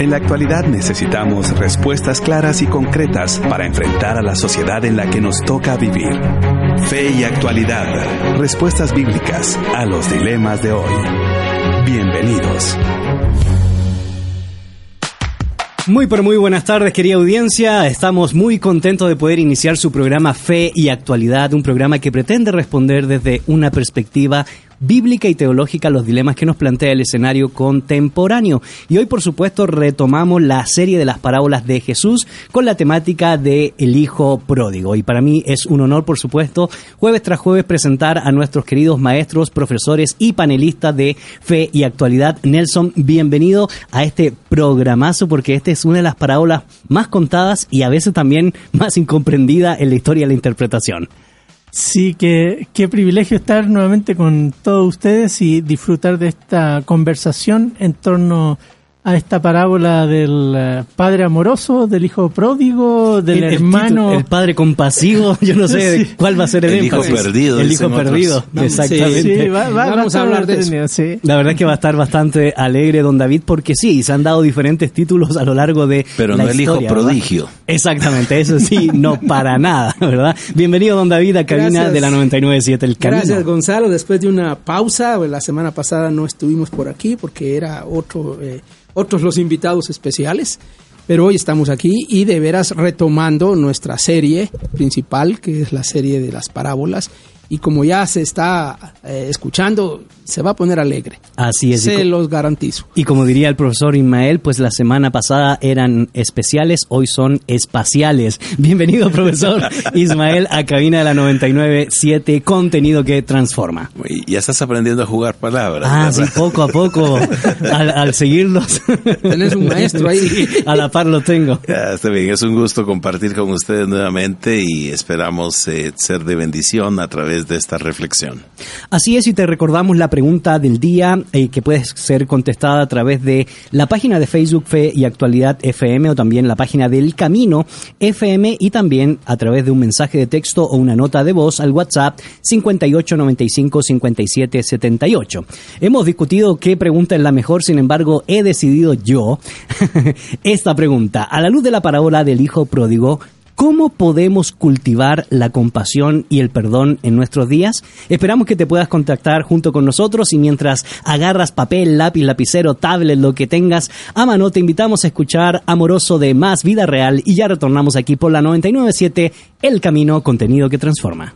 En la actualidad necesitamos respuestas claras y concretas para enfrentar a la sociedad en la que nos toca vivir. Fe y actualidad. Respuestas bíblicas a los dilemas de hoy. Bienvenidos. Muy pero muy buenas tardes querida audiencia, estamos muy contentos de poder iniciar su programa Fe y Actualidad, un programa que pretende responder desde una perspectiva bíblica y teológica los dilemas que nos plantea el escenario contemporáneo. Y hoy, por supuesto, retomamos la serie de las parábolas de Jesús con la temática de el Hijo Pródigo. Y para mí es un honor, por supuesto, jueves tras jueves presentar a nuestros queridos maestros, profesores y panelistas de fe y actualidad. Nelson, bienvenido a este programazo porque esta es una de las parábolas más contadas y a veces también más incomprendida en la historia de la interpretación. Sí, qué, qué privilegio estar nuevamente con todos ustedes y disfrutar de esta conversación en torno esta parábola del eh, padre amoroso, del hijo pródigo, del hermano. El, padre compasivo, yo no sé cuál va a ser el, el hijo perdido. El hijo perdido, exactamente. Sí, vamos a hablar de eso. La verdad es que va a estar bastante alegre don David porque sí, se han dado diferentes títulos a lo largo de Pero la no el hijo prodigio. ¿verdad? Exactamente, eso sí, no para nada, ¿verdad? Bienvenido don David a cabina Gracias. de la 997 El Camino. Gracias Gonzalo, después de una pausa, la semana pasada no estuvimos por aquí porque era otro... Eh, otros los invitados especiales, pero hoy estamos aquí y de veras retomando nuestra serie principal, que es la serie de las parábolas, y como ya se está eh, escuchando, se va a poner alegre. Así es. Se los garantizo. Y como diría el profesor Ismael, pues la semana pasada eran especiales, hoy son espaciales. Bienvenido, profesor Ismael, a cabina de la 997, contenido que transforma. Ya estás aprendiendo a jugar palabras. Ah, ¿verdad? sí, poco a poco, al, al seguirlos. Tenés un maestro ahí. a la par lo tengo. Ya, está bien, es un gusto compartir con ustedes nuevamente y esperamos eh, ser de bendición a través de esta reflexión. Así es, y te recordamos la pregunta del día eh, que puede ser contestada a través de la página de Facebook Fe y Actualidad FM o también la página del Camino FM y también a través de un mensaje de texto o una nota de voz al WhatsApp 5895 57 78. Hemos discutido qué pregunta es la mejor, sin embargo, he decidido yo esta pregunta. A la luz de la parábola del hijo pródigo, ¿Cómo podemos cultivar la compasión y el perdón en nuestros días? Esperamos que te puedas contactar junto con nosotros y mientras agarras papel, lápiz, lapicero, tablet, lo que tengas a mano, te invitamos a escuchar Amoroso de Más Vida Real y ya retornamos aquí por la 997 El Camino, contenido que transforma.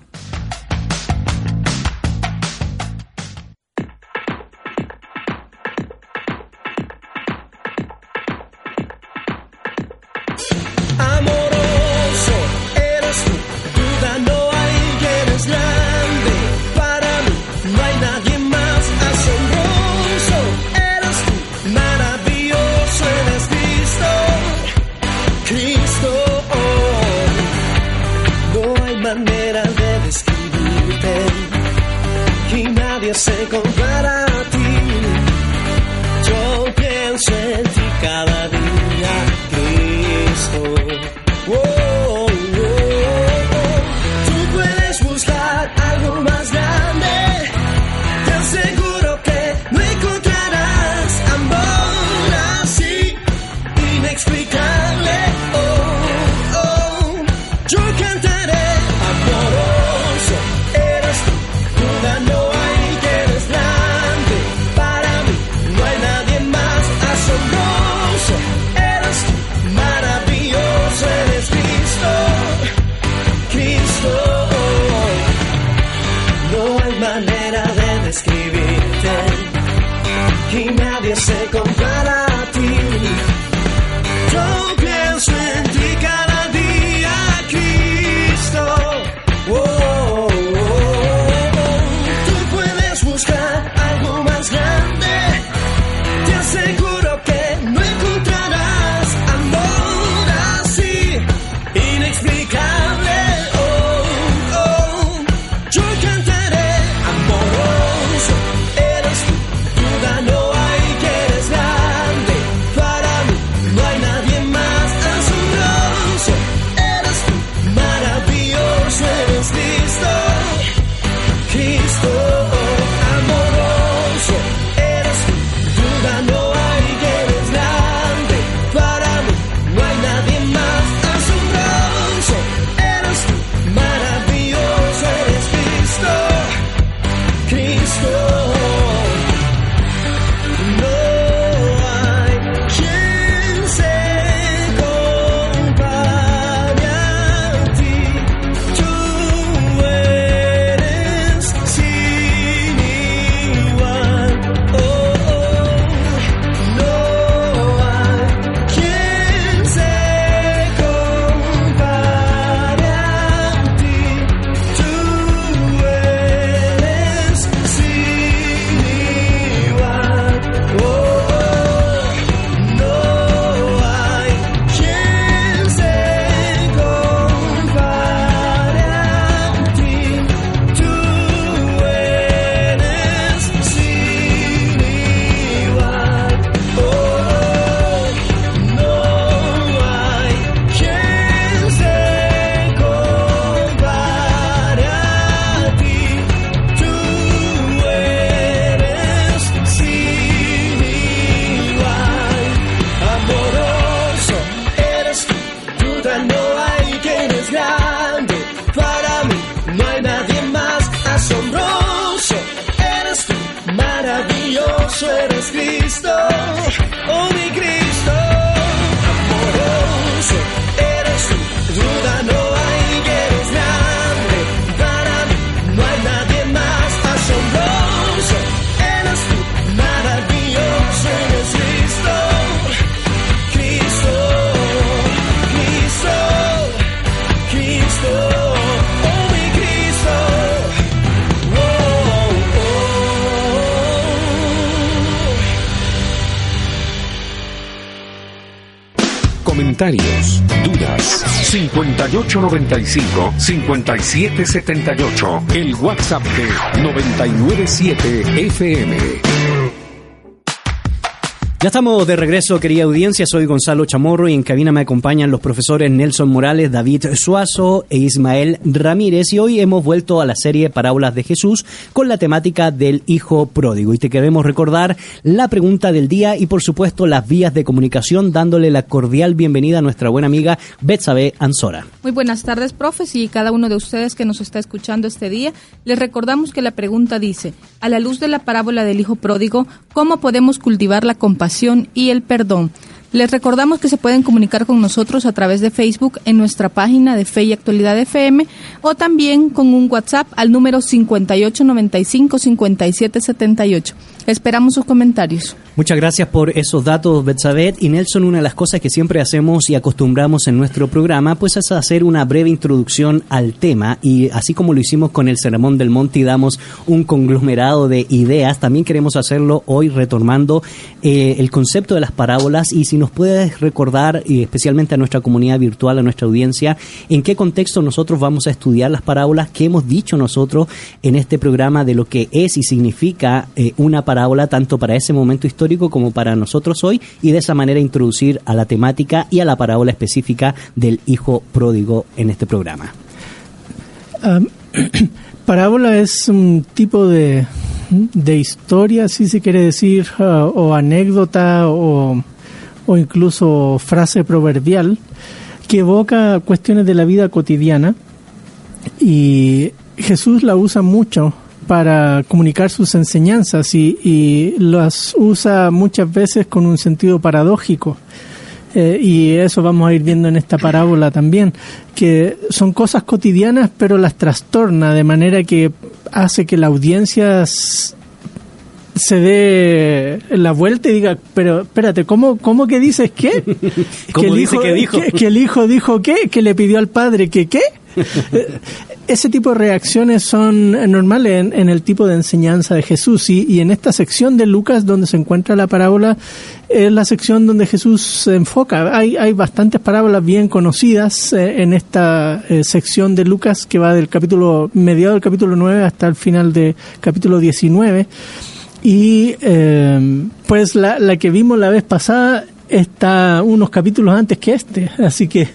5895-5778. El WhatsApp de 997 FM. Ya estamos de regreso, querida audiencia. Soy Gonzalo Chamorro y en cabina me acompañan los profesores Nelson Morales, David Suazo e Ismael Ramírez. Y hoy hemos vuelto a la serie Parábolas de Jesús con la temática del Hijo Pródigo. Y te queremos recordar la pregunta del día y, por supuesto, las vías de comunicación, dándole la cordial bienvenida a nuestra buena amiga Betsabe Ansora. Muy buenas tardes, profes, y cada uno de ustedes que nos está escuchando este día. Les recordamos que la pregunta dice, a la luz de la parábola del Hijo Pródigo, ¿cómo podemos cultivar la compasión y el perdón? Les recordamos que se pueden comunicar con nosotros a través de Facebook en nuestra página de Fe y Actualidad FM o también con un WhatsApp al número 5895-5778. Esperamos sus comentarios. Muchas gracias por esos datos, Betsabet. Y Nelson, una de las cosas que siempre hacemos y acostumbramos en nuestro programa, pues es hacer una breve introducción al tema. Y así como lo hicimos con el Sermón del Monte y damos un conglomerado de ideas, también queremos hacerlo hoy retomando eh, el concepto de las parábolas. Y si nos puedes recordar, especialmente a nuestra comunidad virtual, a nuestra audiencia, en qué contexto nosotros vamos a estudiar las parábolas, qué hemos dicho nosotros en este programa de lo que es y significa eh, una parábola, tanto para ese momento histórico como para nosotros hoy y de esa manera introducir a la temática y a la parábola específica del hijo pródigo en este programa. Parábola es un tipo de, de historia, si se quiere decir, uh, o anécdota o, o incluso frase proverbial que evoca cuestiones de la vida cotidiana y Jesús la usa mucho para comunicar sus enseñanzas y, y las usa muchas veces con un sentido paradójico. Eh, y eso vamos a ir viendo en esta parábola también, que son cosas cotidianas pero las trastorna de manera que hace que la audiencia se dé la vuelta y diga, pero espérate, ¿cómo, cómo que dices qué? ¿Cómo el dice hijo, que dijo? Que, que el hijo dijo qué, que le pidió al padre que qué. Ese tipo de reacciones son normales en, en el tipo de enseñanza de Jesús y, y en esta sección de Lucas donde se encuentra la parábola es la sección donde Jesús se enfoca. Hay, hay bastantes parábolas bien conocidas eh, en esta eh, sección de Lucas que va del capítulo mediado del capítulo 9 hasta el final del capítulo 19 y eh, pues la, la que vimos la vez pasada está unos capítulos antes que este, así que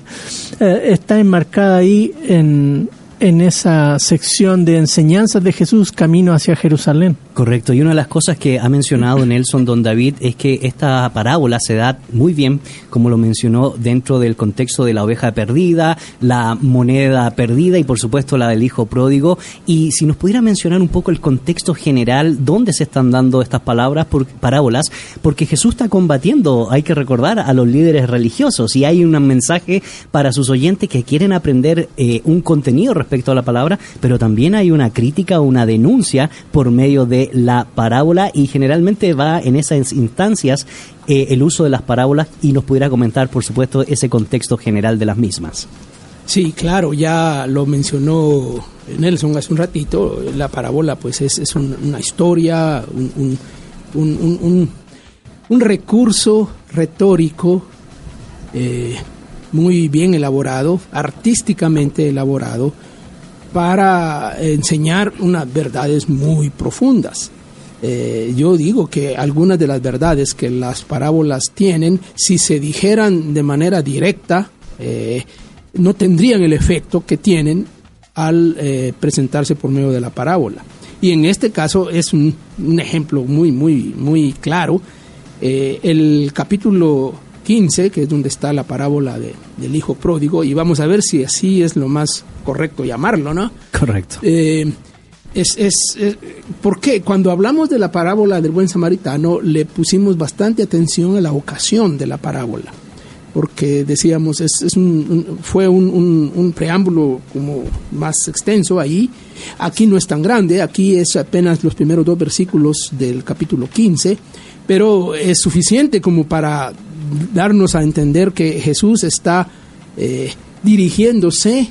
eh, está enmarcada ahí en, en esa sección de enseñanzas de Jesús camino hacia Jerusalén. Correcto, y una de las cosas que ha mencionado Nelson Don David es que esta parábola se da muy bien, como lo mencionó, dentro del contexto de la oveja perdida, la moneda perdida y por supuesto la del hijo pródigo. Y si nos pudiera mencionar un poco el contexto general, dónde se están dando estas palabras, por, parábolas, porque Jesús está combatiendo, hay que recordar, a los líderes religiosos. Y hay un mensaje para sus oyentes que quieren aprender eh, un contenido respecto a la palabra, pero también hay una crítica, una denuncia por medio de la parábola y generalmente va en esas instancias eh, el uso de las parábolas y nos pudiera comentar, por supuesto, ese contexto general de las mismas. Sí, claro, ya lo mencionó Nelson hace un ratito. La parábola, pues, es, es un- una historia, un- un- un recurso retórico eh, muy bien elaborado, artísticamente elaborado, para enseñar unas verdades muy profundas. Eh, yo digo que algunas de las verdades que las parábolas tienen, si se dijeran de manera directa, eh, no tendrían el efecto que tienen al eh, presentarse por medio de la parábola. Y en este caso es un, un ejemplo muy, muy, muy claro. El capítulo 15, que es donde está la parábola de- del hijo pródigo, y vamos a ver si así es lo más correcto llamarlo, ¿no? Correcto. Eh, es, es, ¿Por qué? Cuando hablamos de la parábola del buen samaritano, le pusimos bastante atención a la ocasión de la parábola. Porque decíamos, es, es un, un- fue un, un- un preámbulo como más extenso ahí. Aquí no es tan grande, aquí es apenas los primeros dos versículos del capítulo 15, pero es suficiente como para darnos a entender que Jesús está eh, dirigiéndose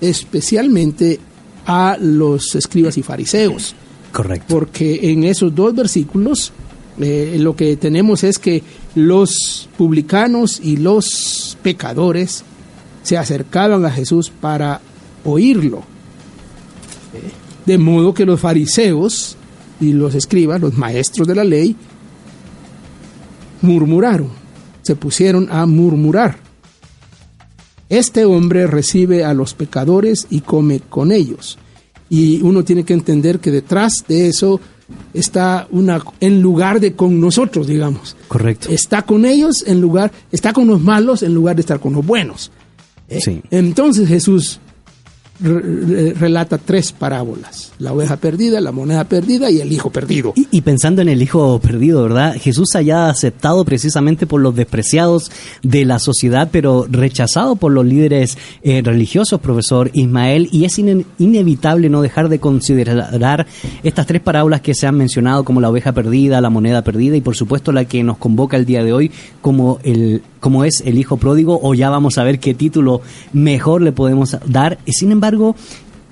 especialmente a los escribas y fariseos, Correcto. porque en esos dos versículos eh, lo que tenemos es que los publicanos y los pecadores se acercaban a Jesús para oírlo. ¿Eh? De modo que los fariseos y los escribas, los maestros de la ley, murmuraron, se pusieron a murmurar. Este hombre recibe a los pecadores y come con ellos. Y uno tiene que entender que detrás de eso está una en lugar de con nosotros, digamos. Correcto. Está con ellos en lugar, está con los malos en lugar de estar con los buenos. ¿Eh? Sí. Entonces Jesús re- re- relata tres parábolas: la oveja perdida, la moneda perdida y el hijo perdido. Y, pensando en el hijo perdido, ¿verdad? Jesús haya aceptado precisamente por los despreciados de la sociedad, pero rechazado por los líderes eh, religiosos, profesor Ismael, y es ine- inevitable no dejar de considerar estas tres parábolas que se han mencionado como la oveja perdida, la moneda perdida y por supuesto la que nos convoca el día de hoy como el como es el hijo pródigo o ya vamos a ver qué título mejor le podemos dar. Sin embargo,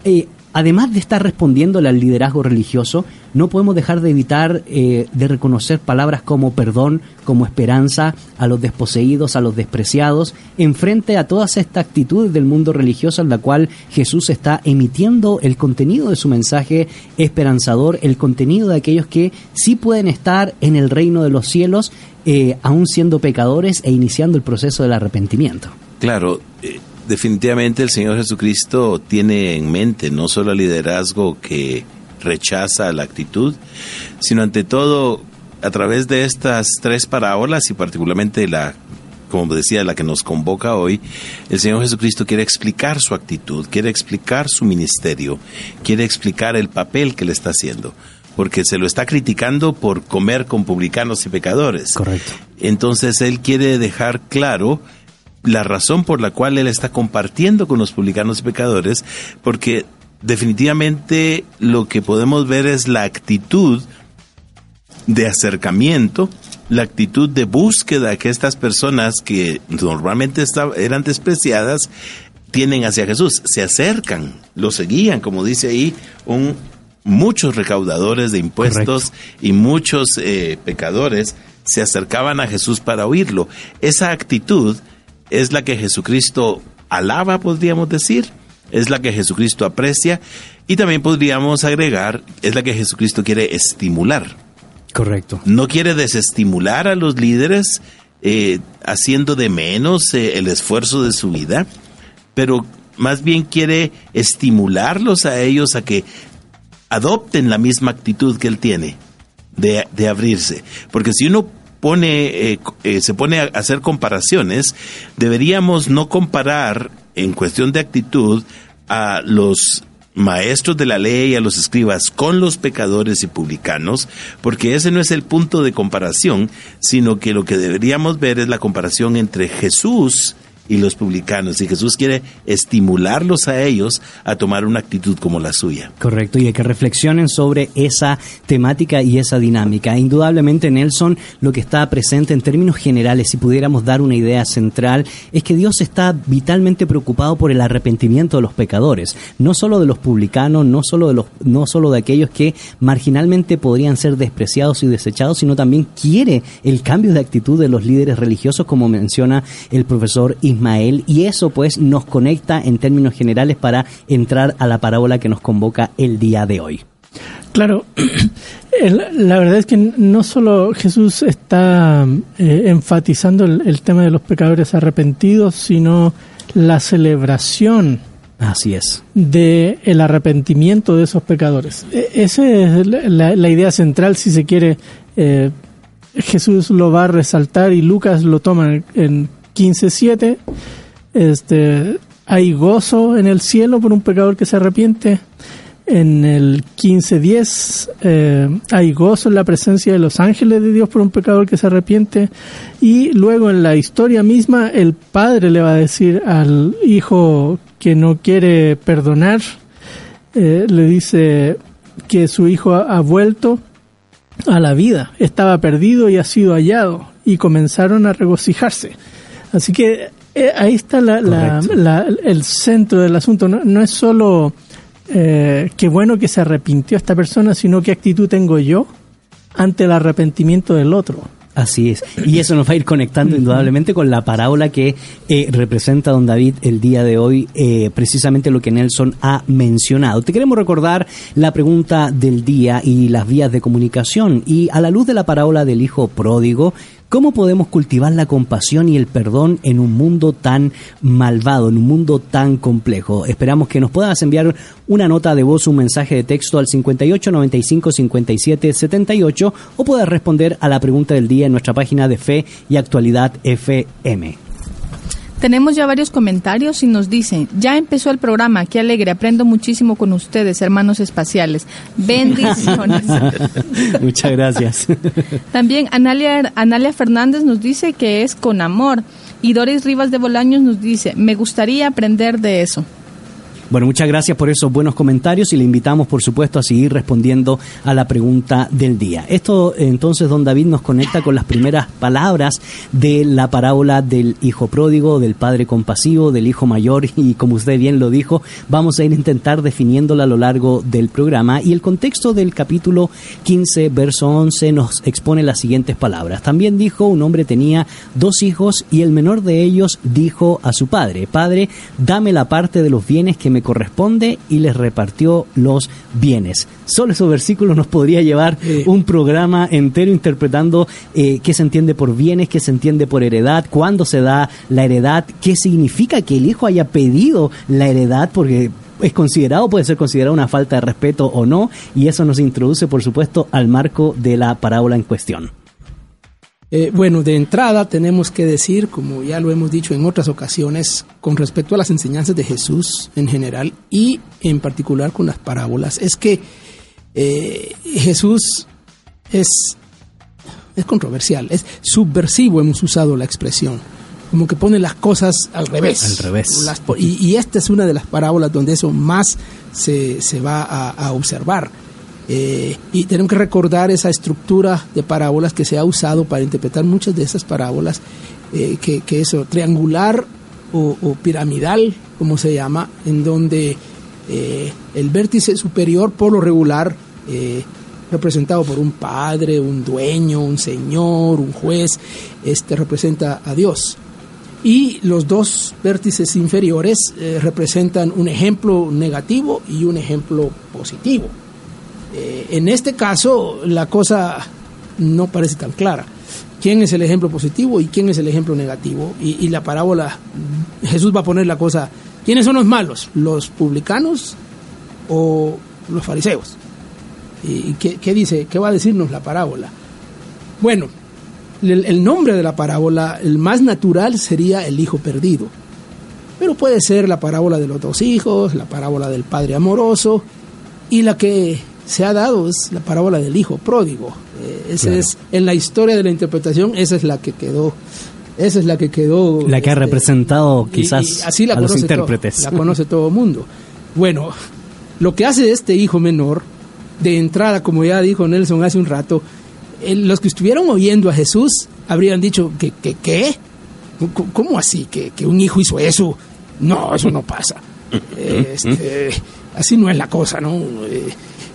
eh, además de estar respondiéndole al liderazgo religioso, no podemos dejar de evitar eh, de reconocer palabras como perdón, como esperanza a los desposeídos, a los despreciados, en frente a todas estas actitudes del mundo religioso en la cual Jesús está emitiendo el contenido de su mensaje esperanzador, el contenido de aquellos que sí pueden estar en el reino de los cielos, eh, aún siendo pecadores e iniciando el proceso del arrepentimiento. Claro, eh, definitivamente el Señor Jesucristo tiene en mente no solo el liderazgo que rechaza la actitud, sino ante todo a través de estas tres parábolas y particularmente la como decía, la que nos convoca hoy, el Señor Jesucristo quiere explicar su actitud, quiere explicar su ministerio, quiere explicar el papel que le está haciendo, porque se lo está criticando por comer con publicanos y pecadores. Correcto. Entonces él quiere dejar claro la razón por la cual él está compartiendo con los publicanos y pecadores, porque definitivamente lo que podemos ver es la actitud de acercamiento, la actitud de búsqueda que estas personas que normalmente esta- eran despreciadas tienen hacia Jesús. Se acercan, lo seguían, como dice ahí, un, muchos recaudadores de impuestos y muchos eh, pecadores se acercaban a Jesús para oírlo. Esa actitud es la que Jesucristo alaba, podríamos decir, es la que Jesucristo aprecia y también podríamos agregar, es la que Jesucristo quiere estimular Correcto. no quiere desestimular a los líderes eh, haciendo de menos eh, el esfuerzo de su vida, pero más bien quiere estimularlos a ellos a que adopten la misma actitud que él tiene de, de abrirse. Porque si uno eh, eh, se pone a hacer comparaciones, deberíamos no comparar en cuestión de actitud a los maestros de la ley, a los escribas, con los pecadores y publicanos, porque ese no es el punto de comparación, sino que lo que deberíamos ver es la comparación entre Jesús y los publicanos. Y Jesús quiere estimularlos a ellos a tomar una actitud como la suya. Correcto, y que reflexionen sobre esa temática y esa dinámica. Indudablemente, Nelson, lo que está presente en términos generales, si pudiéramos dar una idea central, es que Dios está vitalmente preocupado por el arrepentimiento de los pecadores, no solo de los publicanos, no solo de los, no solo de aquellos que marginalmente podrían ser despreciados y desechados, sino también quiere el cambio de actitud de los líderes religiosos, como menciona el profesor Ismael, y eso pues nos conecta en términos generales para entrar a la parábola que nos convoca el día de hoy. Claro, el- la verdad es que no solo Jesús está eh, enfatizando el, el tema de los pecadores arrepentidos, sino la celebración Así es. de el arrepentimiento de esos pecadores. E- Esa es la, idea central, si se quiere. eh, Jesús lo va a resaltar y Lucas lo toma en, en 15.7. Este, hay gozo en el cielo por un pecador que se arrepiente. En el 15.10 eh, hay gozo en la presencia de los ángeles de Dios por un pecador que se arrepiente. Y luego en la historia misma el padre le va a decir al hijo que no quiere perdonar, eh, le dice que su hijo ha, ha vuelto a la vida, estaba perdido y ha sido hallado, y comenzaron a regocijarse. Así que eh, ahí está la- la- Correcto. la- el centro del asunto. No, no es solo eh, qué bueno que se arrepintió esta persona, sino qué actitud tengo yo ante el arrepentimiento del otro. Así es. Y eso nos va a ir conectando indudablemente con la parábola que eh, representa don David el día de hoy, eh, precisamente lo que Nelson ha mencionado. Te queremos recordar la pregunta del día y las vías de comunicación. Y a la luz de la parábola del hijo pródigo, ¿Cómo podemos cultivar la compasión y el perdón en un mundo tan malvado, en un mundo tan complejo? Esperamos que nos puedas enviar una nota de voz, un mensaje de texto al 58 95 57 78 o puedas responder a la pregunta del día en nuestra página de Fe y Actualidad FM. Tenemos ya varios comentarios y nos dicen, ya empezó el programa, qué alegre, aprendo muchísimo con ustedes, hermanos espaciales. Bendiciones. Muchas gracias. También Analia, Analia Fernández nos dice que es con amor. Y Doris Rivas de Bolaños nos dice, me gustaría aprender de eso. Bueno, muchas gracias por esos buenos comentarios y le invitamos, por supuesto, a seguir respondiendo a la pregunta del día. Esto, entonces, don David nos conecta con las primeras palabras de la parábola del hijo pródigo, del padre compasivo, del hijo mayor y, como usted bien lo dijo, vamos a ir a intentar definiéndola a lo largo del programa. Y el contexto del capítulo 15, verso 11, nos expone las siguientes palabras. También dijo, un hombre tenía dos hijos y el menor de ellos dijo a su padre, Padre, dame la parte de los bienes que me corresponde y les repartió los bienes. Solo esos versículos nos podría llevar un programa entero interpretando eh, qué se entiende por bienes, qué se entiende por heredad, cuándo se da la heredad, qué significa que el hijo haya pedido la heredad, porque es considerado, puede ser considerado una falta de respeto o no, y eso nos introduce, por supuesto, al marco de la parábola en cuestión. Eh, bueno, de entrada tenemos que decir, como ya lo hemos dicho en otras ocasiones, con respecto a las enseñanzas de Jesús en general y en particular con las parábolas, es que eh, Jesús es, es controversial, es subversivo, hemos usado la expresión, como que pone las cosas al revés. Al revés. Las y, y esta es una de las parábolas donde eso más se, se va a, a observar. Eh, y tenemos que recordar esa estructura de parábolas que se ha usado para interpretar muchas de esas parábolas, eh, que, eso, triangular o, piramidal, como se llama, en donde eh, el vértice superior, por lo regular, representado por un padre, un dueño, un señor, un juez, este representa a Dios. Y los dos vértices inferiores representan un ejemplo negativo y un ejemplo positivo. Eh, en este caso, la cosa no parece tan clara. ¿Quién es el ejemplo positivo y quién es el ejemplo negativo? Y, la parábola, Jesús va a poner la cosa, ¿quiénes son los malos? ¿Los publicanos o los fariseos? ¿Y qué, dice? ¿Qué va a decirnos la parábola? Bueno, el nombre de la parábola, el más natural sería el hijo perdido. Pero puede ser la parábola de los dos hijos, la parábola del padre amoroso, y la que se ha dado es la parábola del hijo pródigo. Eh, esa Claro. es, en la historia de la interpretación, esa es la que quedó. Esa es la que quedó. La que ha este, representado quizás y así la a los conoce todo- intérpretes. la conoce todo el mundo. Bueno, lo que hace este hijo menor, de entrada, como ya dijo Nelson hace un rato, eh, los que estuvieron oyendo a Jesús habrían dicho que, que ¿qué? ¿Cómo- ¿Cómo así? ¿Que, que un hijo hizo eso? No, eso no pasa. Este, así no es la cosa, ¿no? Eh,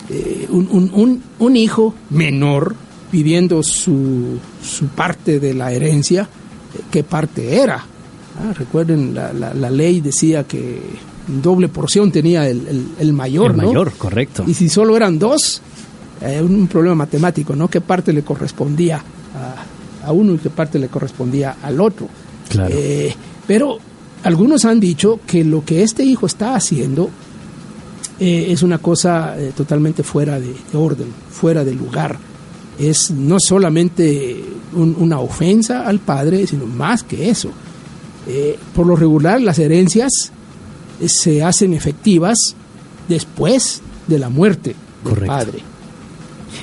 eh, un, un- un- un hijo menor pidiendo su, su parte de la herencia, eh, ¿qué parte era? Ah, recuerden, la, la- la ley decía que doble porción tenía el, el- el mayor, El ¿no? mayor, correcto. Y si solo eran dos, eh, un problema matemático, ¿no? ¿Qué parte le correspondía a, a uno y qué parte le correspondía al otro? Claro. Pero algunos han dicho que lo que este hijo está haciendo eh, es una cosa eh, totalmente fuera de, de orden, fuera de lugar. Es no solamente un- una ofensa al padre, sino más que eso. Eh, por lo regular, las herencias se hacen efectivas después de la muerte del Correcto. padre.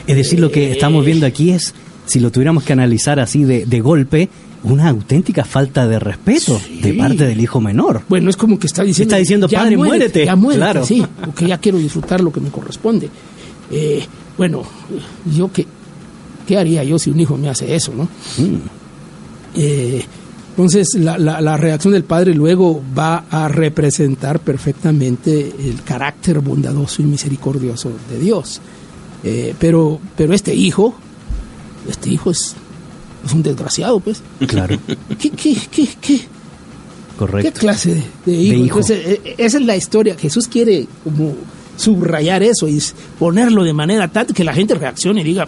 Es decir, lo que estamos viendo aquí es, si lo tuviéramos que analizar así de, de golpe, una auténtica falta de respeto Sí. de parte del hijo menor. Bueno, es como que está diciendo... Está diciendo, "Ya "Padre, muérete". Ya muérete, Claro. sí, porque ya quiero disfrutar lo que me corresponde. Eh, bueno, yo qué, qué haría yo si un hijo me hace eso, ¿no? Mm. Eh, entonces, la, la- la reacción del padre luego va a representar perfectamente el carácter bondadoso y misericordioso de Dios. Eh, pero, pero este hijo, este hijo es, es un desgraciado, pues. Claro, ¿Qué, qué, qué, qué, qué correcto. clase de, de hijo? hijo. Entonces, eh, esa es la historia. Jesús quiere como subrayar eso y ponerlo de manera tal que la gente reaccione y diga,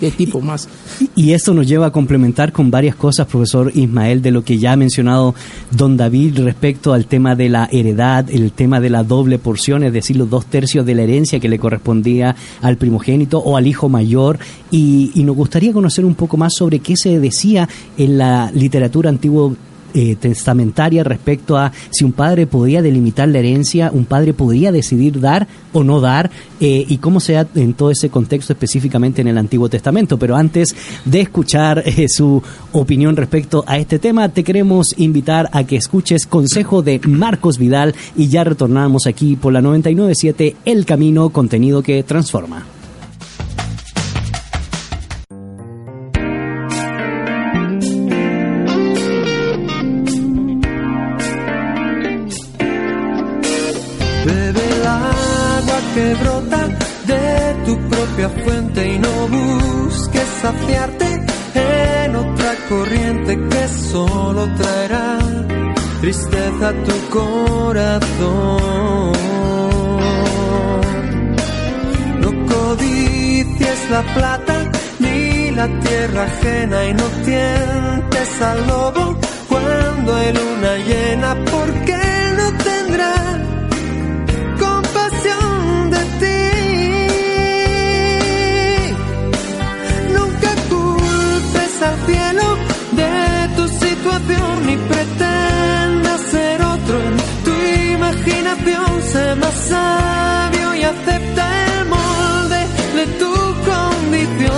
"Che, qué tipo más. Y esto nos lleva a complementar con varias cosas, profesor Ismael, de lo que ya ha mencionado don David respecto al tema de la heredad, el tema de la doble porción, es decir, los dos tercios de la herencia que le correspondía al primogénito o al hijo mayor. Y, y nos gustaría conocer un poco más sobre qué se decía en la literatura antiguo eh, testamentaria respecto a si un padre podía delimitar la herencia, un padre podría decidir dar o no dar, eh, y cómo se da en todo ese contexto específicamente en el Antiguo Testamento. Pero antes de escuchar eh, su opinión respecto a este tema, te queremos invitar a que escuches consejo de Marcos Vidal y ya retornamos aquí por la 997 El Camino, contenido que transforma. Que brota de tu propia fuente y no busques saciarte en otra corriente que solo traerá tristeza a tu corazón. No codicies la plata ni la tierra ajena y no tientes al lobo cuando hay luna llena porque no tendrá al cielo de tu situación ni pretendas ser otro en tu imaginación. Sé más sabio y acepta el molde de tu condición.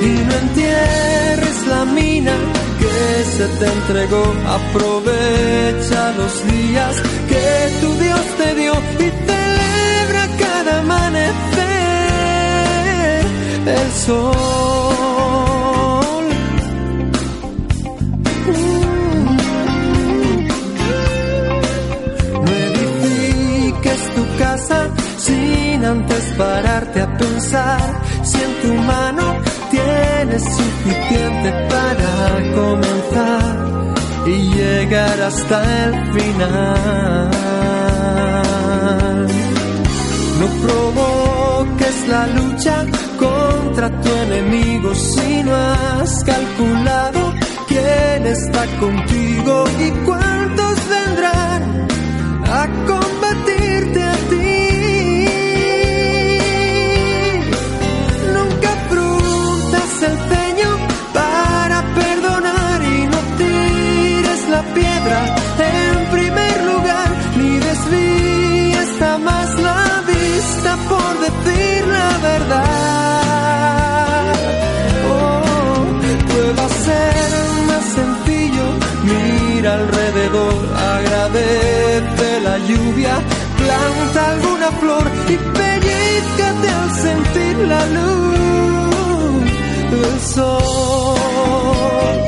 Y no entierres la mina que se te entregó. Aprovecha los días que tu Dios te dio y celebra sol. No edifiques tu casa sin antes pararte a pensar si en tu mano tienes suficiente para comenzar y llegar hasta el final. Contigo y lluvia, planta alguna flor y pellizcate al sentir la luz del sol.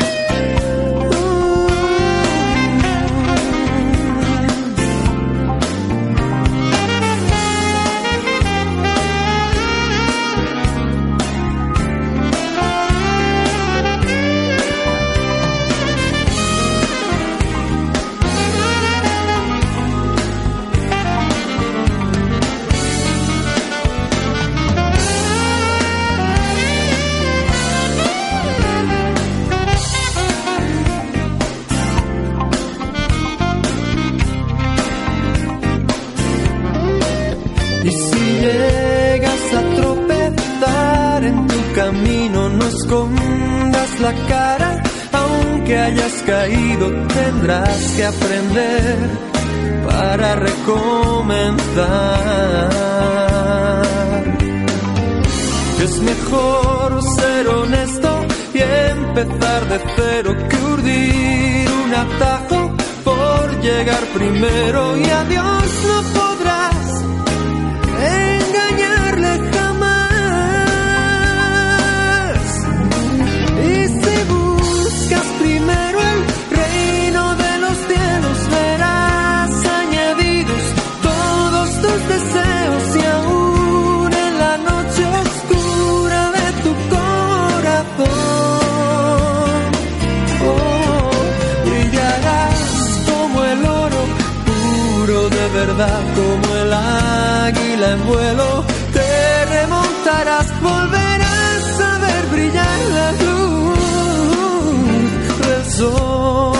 La cara, aunque hayas caído, tendrás que aprender para recomenzar. Es mejor ser honesto y empezar de cero que urdir un atajo por llegar primero y a Dios no Oh, oh, oh brillarás como el oro puro de verdad, como el águila en vuelo. Te remontarás, volverás a ver brillar la luz del.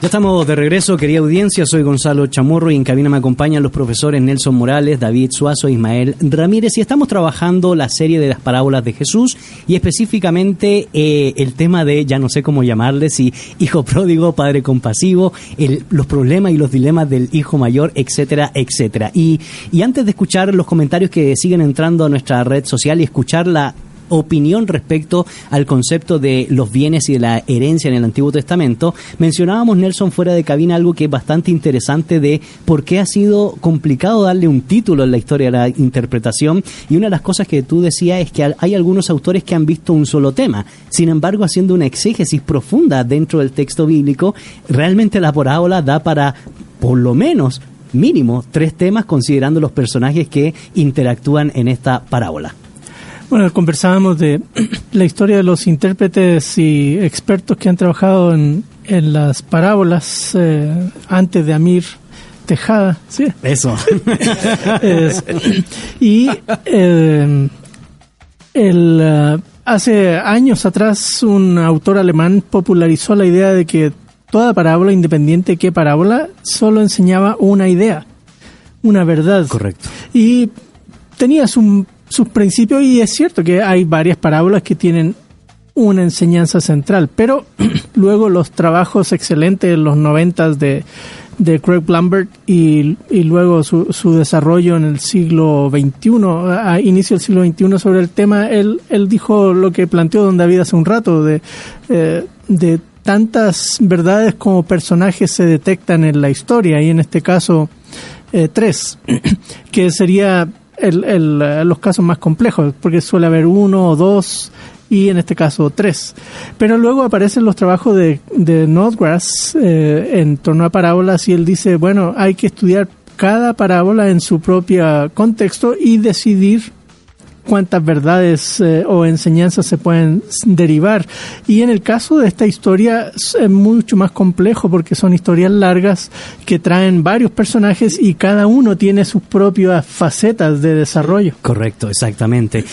Ya estamos de regreso, querida audiencia. Soy Gonzalo Chamorro y en cabina me acompañan los profesores Nelson Morales, David Suazo e Ismael Ramírez. Y estamos trabajando la serie de las parábolas de Jesús y específicamente eh, el tema de, ya no sé cómo llamarle, si hijo pródigo, padre compasivo, el- los problemas y los dilemas del hijo mayor, etcétera, etcétera. Y, y antes de escuchar los comentarios que siguen entrando a nuestra red social y escuchar la opinión respecto al concepto de los bienes y de la herencia en el Antiguo Testamento, mencionábamos, Nelson, fuera de cabina algo que es bastante interesante de por qué ha sido complicado darle un título en la historia de la interpretación. Y una de las cosas que tú decías es que hay algunos autores que han visto un solo tema. Sin embargo, haciendo una exégesis profunda dentro del texto bíblico, realmente la parábola da para, por lo menos, mínimo, tres temas considerando los personajes que interactúan en esta parábola. Bueno, conversábamos de la historia de los intérpretes y expertos que han trabajado en, en las parábolas eh, antes de Amir Tejada, ¿sí? Eso. Es- y eh, el, eh, hace años atrás un autor alemán popularizó la idea de que toda parábola, independiente de qué parábola, solo enseñaba una idea, una verdad. Correcto. Y tenía su- sus principios y es cierto que hay varias parábolas que tienen una enseñanza central, pero luego los trabajos excelentes en los noventas de, de Craig Lambert y, y luego su, su desarrollo en el siglo XXI, a inicio del siglo XXI sobre el tema, él, él dijo lo que planteó Don David hace un rato, de, eh, de tantas verdades como personajes se detectan en la historia y en este caso eh, tres, que sería el, el, eh, los casos más complejos, porque suele haber uno o dos y en este caso tres. Pero luego aparecen los trabajos de, de Snodgrass eh, en torno a parábolas y él dice, bueno, hay que estudiar cada parábola en su propio contexto y decidir cuántas verdades eh, o enseñanzas se pueden derivar. Y en el caso de esta historia es mucho más complejo porque son historias largas que traen varios personajes y cada uno tiene sus propias facetas de desarrollo. Correcto, exactamente.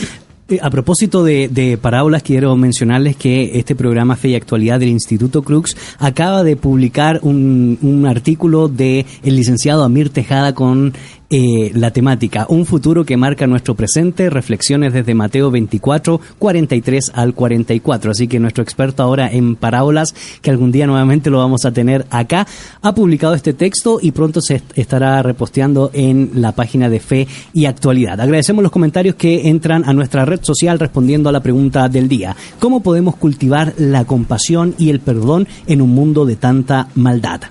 Eh, A propósito de, de parábolas, quiero mencionarles que este programa Fe y Actualidad del Instituto Crux acaba de publicar un, un artículo de el licenciado Amir Tejada con eh, la temática Un futuro que marca nuestro presente, reflexiones desde Mateo 24, 43 al 44. Así que nuestro experto ahora en parábolas, que algún día nuevamente lo vamos a tener acá, ha publicado este texto y pronto se est- estará reposteando en la página de Fe y Actualidad. Agradecemos los comentarios que entran a nuestra red social respondiendo a la pregunta del día. ¿Cómo podemos cultivar la compasión y el perdón en un mundo de tanta maldad?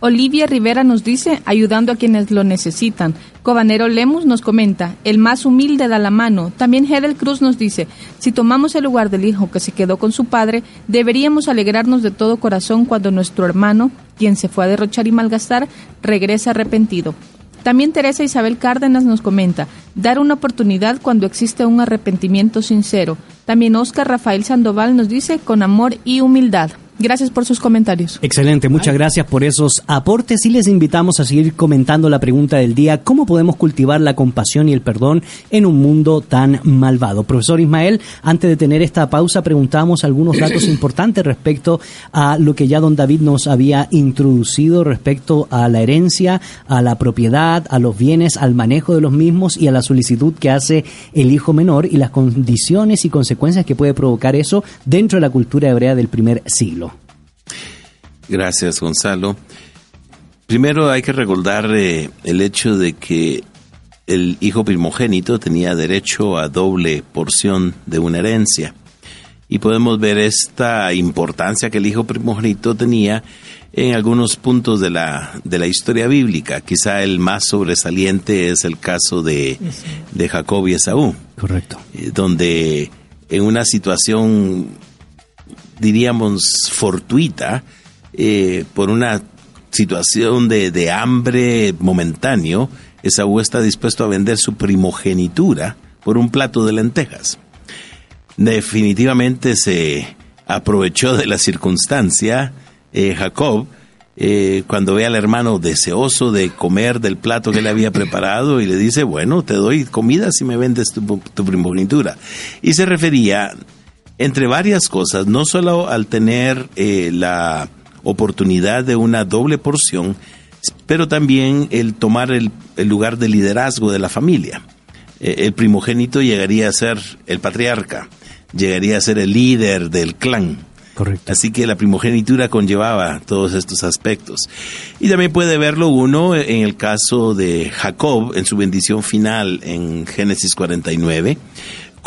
Olivia Rivera nos dice, ayudando a quienes lo necesitan. Cobanero Lemus nos comenta, el más humilde da la mano. También Hedel Cruz nos dice, si tomamos el lugar del hijo que se quedó con su padre, deberíamos alegrarnos de todo corazón cuando nuestro hermano, quien se fue a derrochar y malgastar, regresa arrepentido. También Teresa Isabel Cárdenas nos comenta, dar una oportunidad cuando existe un arrepentimiento sincero. También Oscar Rafael Sandoval nos dice, con amor y humildad. Gracias por sus comentarios. Excelente, muchas gracias por esos aportes y les invitamos a seguir comentando la pregunta del día, ¿cómo podemos cultivar la compasión y el perdón en un mundo tan malvado? Profesor Ismael, antes de tener esta pausa preguntamos algunos datos importantes respecto a lo que ya don David nos había introducido respecto a la herencia, a la propiedad, a los bienes, al manejo de los mismos y a la solicitud que hace el hijo menor y las condiciones y consecuencias que puede provocar eso dentro de la cultura hebrea del primer siglo. Gracias, Gonzalo. Primero hay que recordar eh, el hecho de que el hijo primogénito tenía derecho a doble porción de una herencia. y podemos ver esta importancia que el hijo primogénito tenía en algunos puntos de la, de la historia bíblica. Quizá el más sobresaliente es el caso de, de Jacob y Esaú. Correcto. Eh, donde en una situación, diríamos, fortuita, eh, por una situación de, de hambre momentáneo, Esaú está dispuesto a vender su primogenitura por un plato de lentejas. Definitivamente se aprovechó de la circunstancia eh, Jacob eh, cuando ve al hermano deseoso de comer del plato que le había preparado y le dice, bueno, te doy comida si me vendes tu, tu primogenitura. Y se refería, entre varias cosas, no solo al tener eh, la oportunidad de una doble porción, pero también el tomar el, el lugar de liderazgo de la familia. Eh, el primogénito llegaría a ser el patriarca, llegaría a ser el líder del clan. Correcto. Así que la primogenitura conllevaba todos estos aspectos. Y también puede verlo uno en el caso de Jacob, en su bendición final en Génesis 49,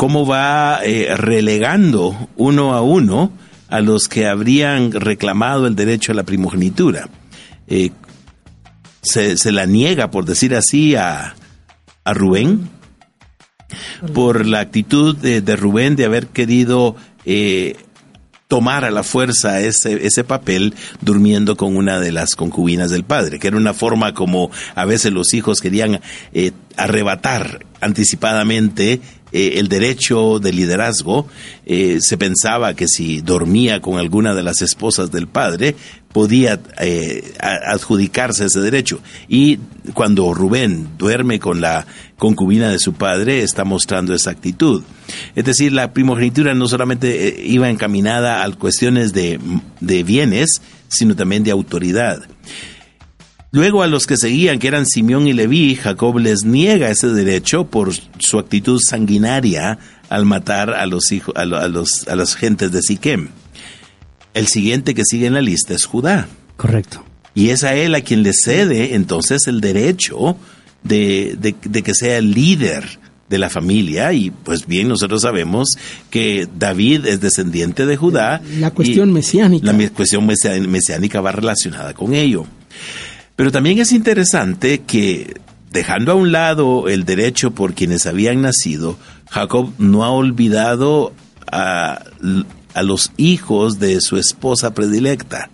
cómo va eh, relegando uno a uno a los que habrían reclamado el derecho a la primogenitura. Eh, se, se la niega, por decir así, a, a Rubén, por la actitud de, de Rubén de haber querido eh, tomar a la fuerza ese, ese papel durmiendo con una de las concubinas del padre, que era una forma como a veces los hijos querían eh, arrebatar anticipadamente eh, el derecho de liderazgo. Eh, se pensaba que si dormía con alguna de las esposas del padre, podía eh, adjudicarse ese derecho. Y cuando Rubén duerme con la concubina de su padre, está mostrando esa actitud. Es decir, la primogenitura no solamente iba encaminada a cuestiones de, de bienes, sino también de autoridad. Luego a los que seguían, que eran Simeón y Leví, Jacob les niega ese derecho por su actitud sanguinaria al matar a los hijos, a, lo- a los, a las gentes de Siquem. El siguiente que sigue en la lista es Judá. Correcto. Y es a él a quien le cede entonces el derecho de, de- de que sea el líder de la familia. Y pues bien, nosotros sabemos que David es descendiente de Judá. La cuestión mesiánica. La cuestión mesiánica va relacionada con ello. Pero también es interesante que, dejando a un lado el derecho por quienes habían nacido, Jacob no ha olvidado a, los hijos de su esposa predilecta.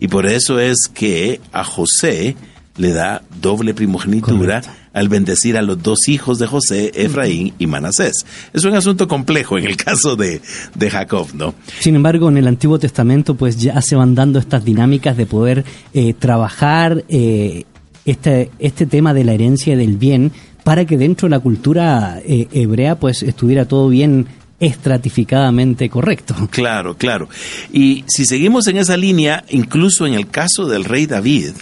Y por eso es que a José le da doble primogenitura. Al bendecir a los dos hijos de José, Efraín y Manasés. Es un asunto complejo en el caso de, de Jacob, ¿no? Sin embargo, en el Antiguo Testamento, pues ya se van dando estas dinámicas de poder eh, trabajar eh, este, este tema de la herencia y del bien para que dentro de la cultura eh, hebrea, pues estuviera todo bien estratificadamente correcto. Claro, claro. Y si seguimos en esa línea, incluso en el caso del rey David,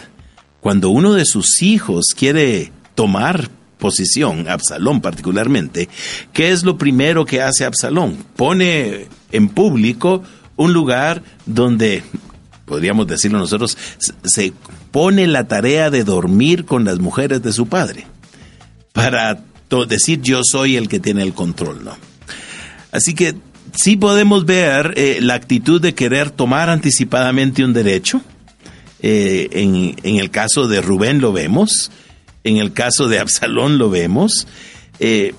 cuando uno de sus hijos quiere tomar posición, Absalón particularmente, ¿qué es lo primero que hace Absalón? Pone en público un lugar donde, podríamos decirlo nosotros, se- pone la tarea de dormir con las mujeres de su padre, para decir yo soy el que tiene el control, ¿no? Así que sí podemos ver eh, la actitud de querer tomar anticipadamente un derecho. Eh, en, en el caso de Rubén lo vemos, en el caso de Absalón lo vemos. Eh,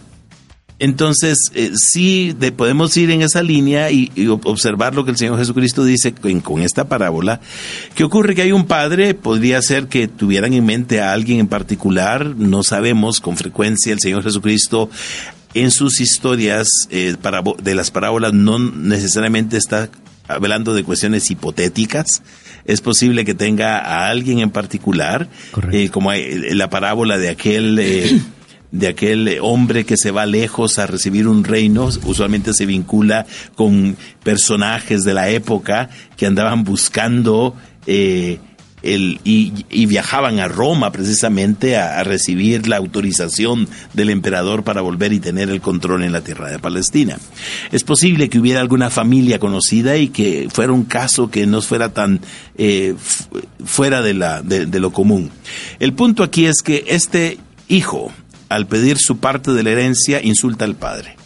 entonces, eh, sí de- podemos ir en esa línea y, y ob- observar lo que el Señor Jesucristo dice con, esta parábola. que ocurre? Que hay un padre, podría ser que tuvieran en mente a alguien en particular, no sabemos con frecuencia el Señor Jesucristo en sus historias eh, de las parábolas no necesariamente está hablando de cuestiones hipotéticas. Es posible que tenga a alguien en particular, eh, como hay- la parábola de aquel eh, de aquel eh, hombre que se va lejos a recibir un reino, usualmente se vincula con personajes de la época que andaban buscando eh, el, y, viajaban a Roma precisamente a, recibir la autorización del emperador para volver y tener el control en la tierra de Palestina. Es posible que hubiera alguna familia conocida y que fuera un caso que no fuera tan eh, fu- fuera de, la, de lo común. El punto aquí es que este hijo, al pedir su parte de la herencia, insulta al padre.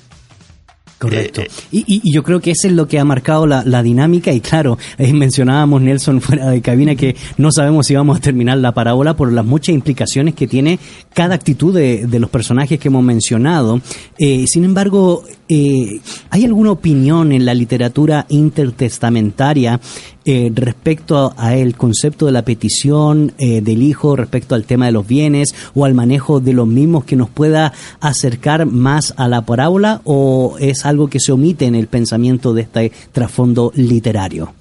Correcto. Y, y- y yo creo que eso es lo que ha marcado la, la dinámica. Y claro, eh, mencionábamos, Nelson, fuera de cabina, que no sabemos si vamos a terminar la parábola por las muchas implicaciones que tiene cada actitud de, de los personajes que hemos mencionado. Eh, sin embargo, eh, ¿hay alguna opinión en la literatura intertestamentaria eh, respecto a el concepto de la petición eh, del hijo, respecto al tema de los bienes o al manejo de los mismos que nos pueda acercar más a la parábola o es algo que se omite en el pensamiento de este trasfondo literario?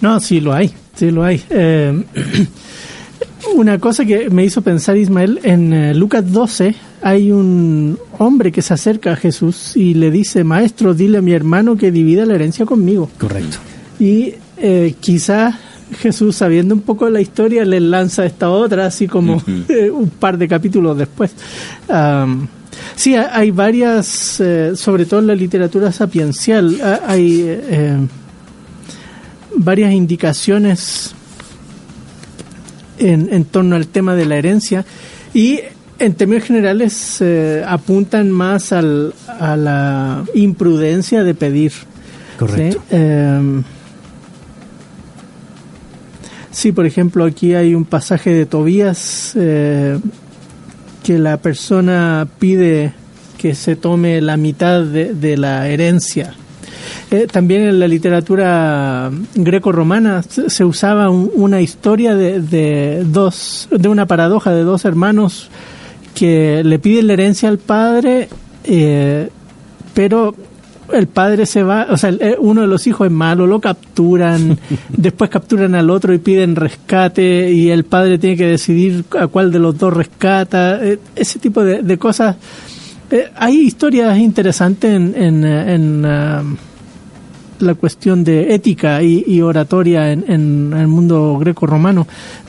No, sí lo hay, sí lo hay. Eh, una cosa que me hizo pensar Ismael, en eh, Lucas 12 hay un hombre que se acerca a Jesús y le dice, maestro, dile a mi hermano que divida la herencia conmigo. Correcto. Y eh, quizás Jesús, sabiendo un poco de la historia, le lanza esta otra, así como eh, un par de capítulos después. Sí, ha- hay varias, eh, sobre todo en la literatura sapiencial, ha- hay eh, varias indicaciones en, en torno al tema de la herencia y en términos generales eh, apuntan más al, a la imprudencia de pedir. Correcto. ¿sí? Sí, por ejemplo, aquí hay un pasaje de Tobías eh, que la persona pide que se tome la mitad de, la herencia. Eh, también en la literatura greco-romana se, usaba un- una historia de, de dos, de una paradoja de dos hermanos que le piden la herencia al padre, eh, pero el padre se va, o sea, eh, uno de los hijos es malo, lo capturan, después capturan al otro y piden rescate y el padre tiene que decidir a cuál de los dos rescata, eh, ese tipo de, de cosas. Eh, hay historias interesantes en, en, en, ah, la cuestión de ética y, y oratoria en, en el mundo greco-romano.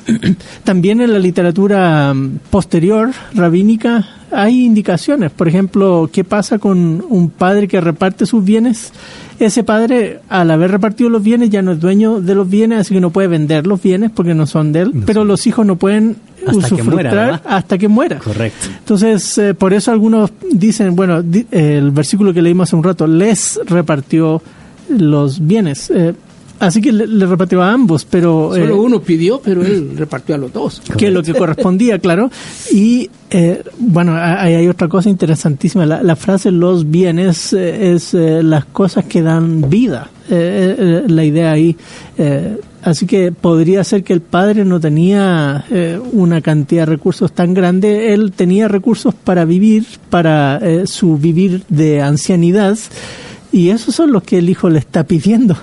También en la literatura mm, posterior, rabínica, hay indicaciones. Por ejemplo, ¿qué pasa con un padre que reparte sus bienes? Ese padre, al haber repartido los bienes, ya no es dueño de los bienes, así que no puede vender los bienes porque no son de él. pero los hijos no pueden Hasta que muera, hasta que muera. Correcto. Entonces, eh, por eso algunos dicen, bueno, di- eh, el versículo que leímos hace un rato, les repartió los bienes. Eh, así que le, le repartió a ambos, pero... eh, Solo uno pidió, pero él repartió a los dos. que es lo que correspondía, claro. Y eh, bueno, ha- hay, hay otra cosa interesantísima. La, la frase los bienes eh, es eh, las cosas que dan vida. La idea ahí. Así que podría ser que el padre no tenía eh, una cantidad de recursos tan grande. Él tenía recursos para vivir, para eh, su vivir de ancianidad. Y esos son los que el hijo le está pidiendo.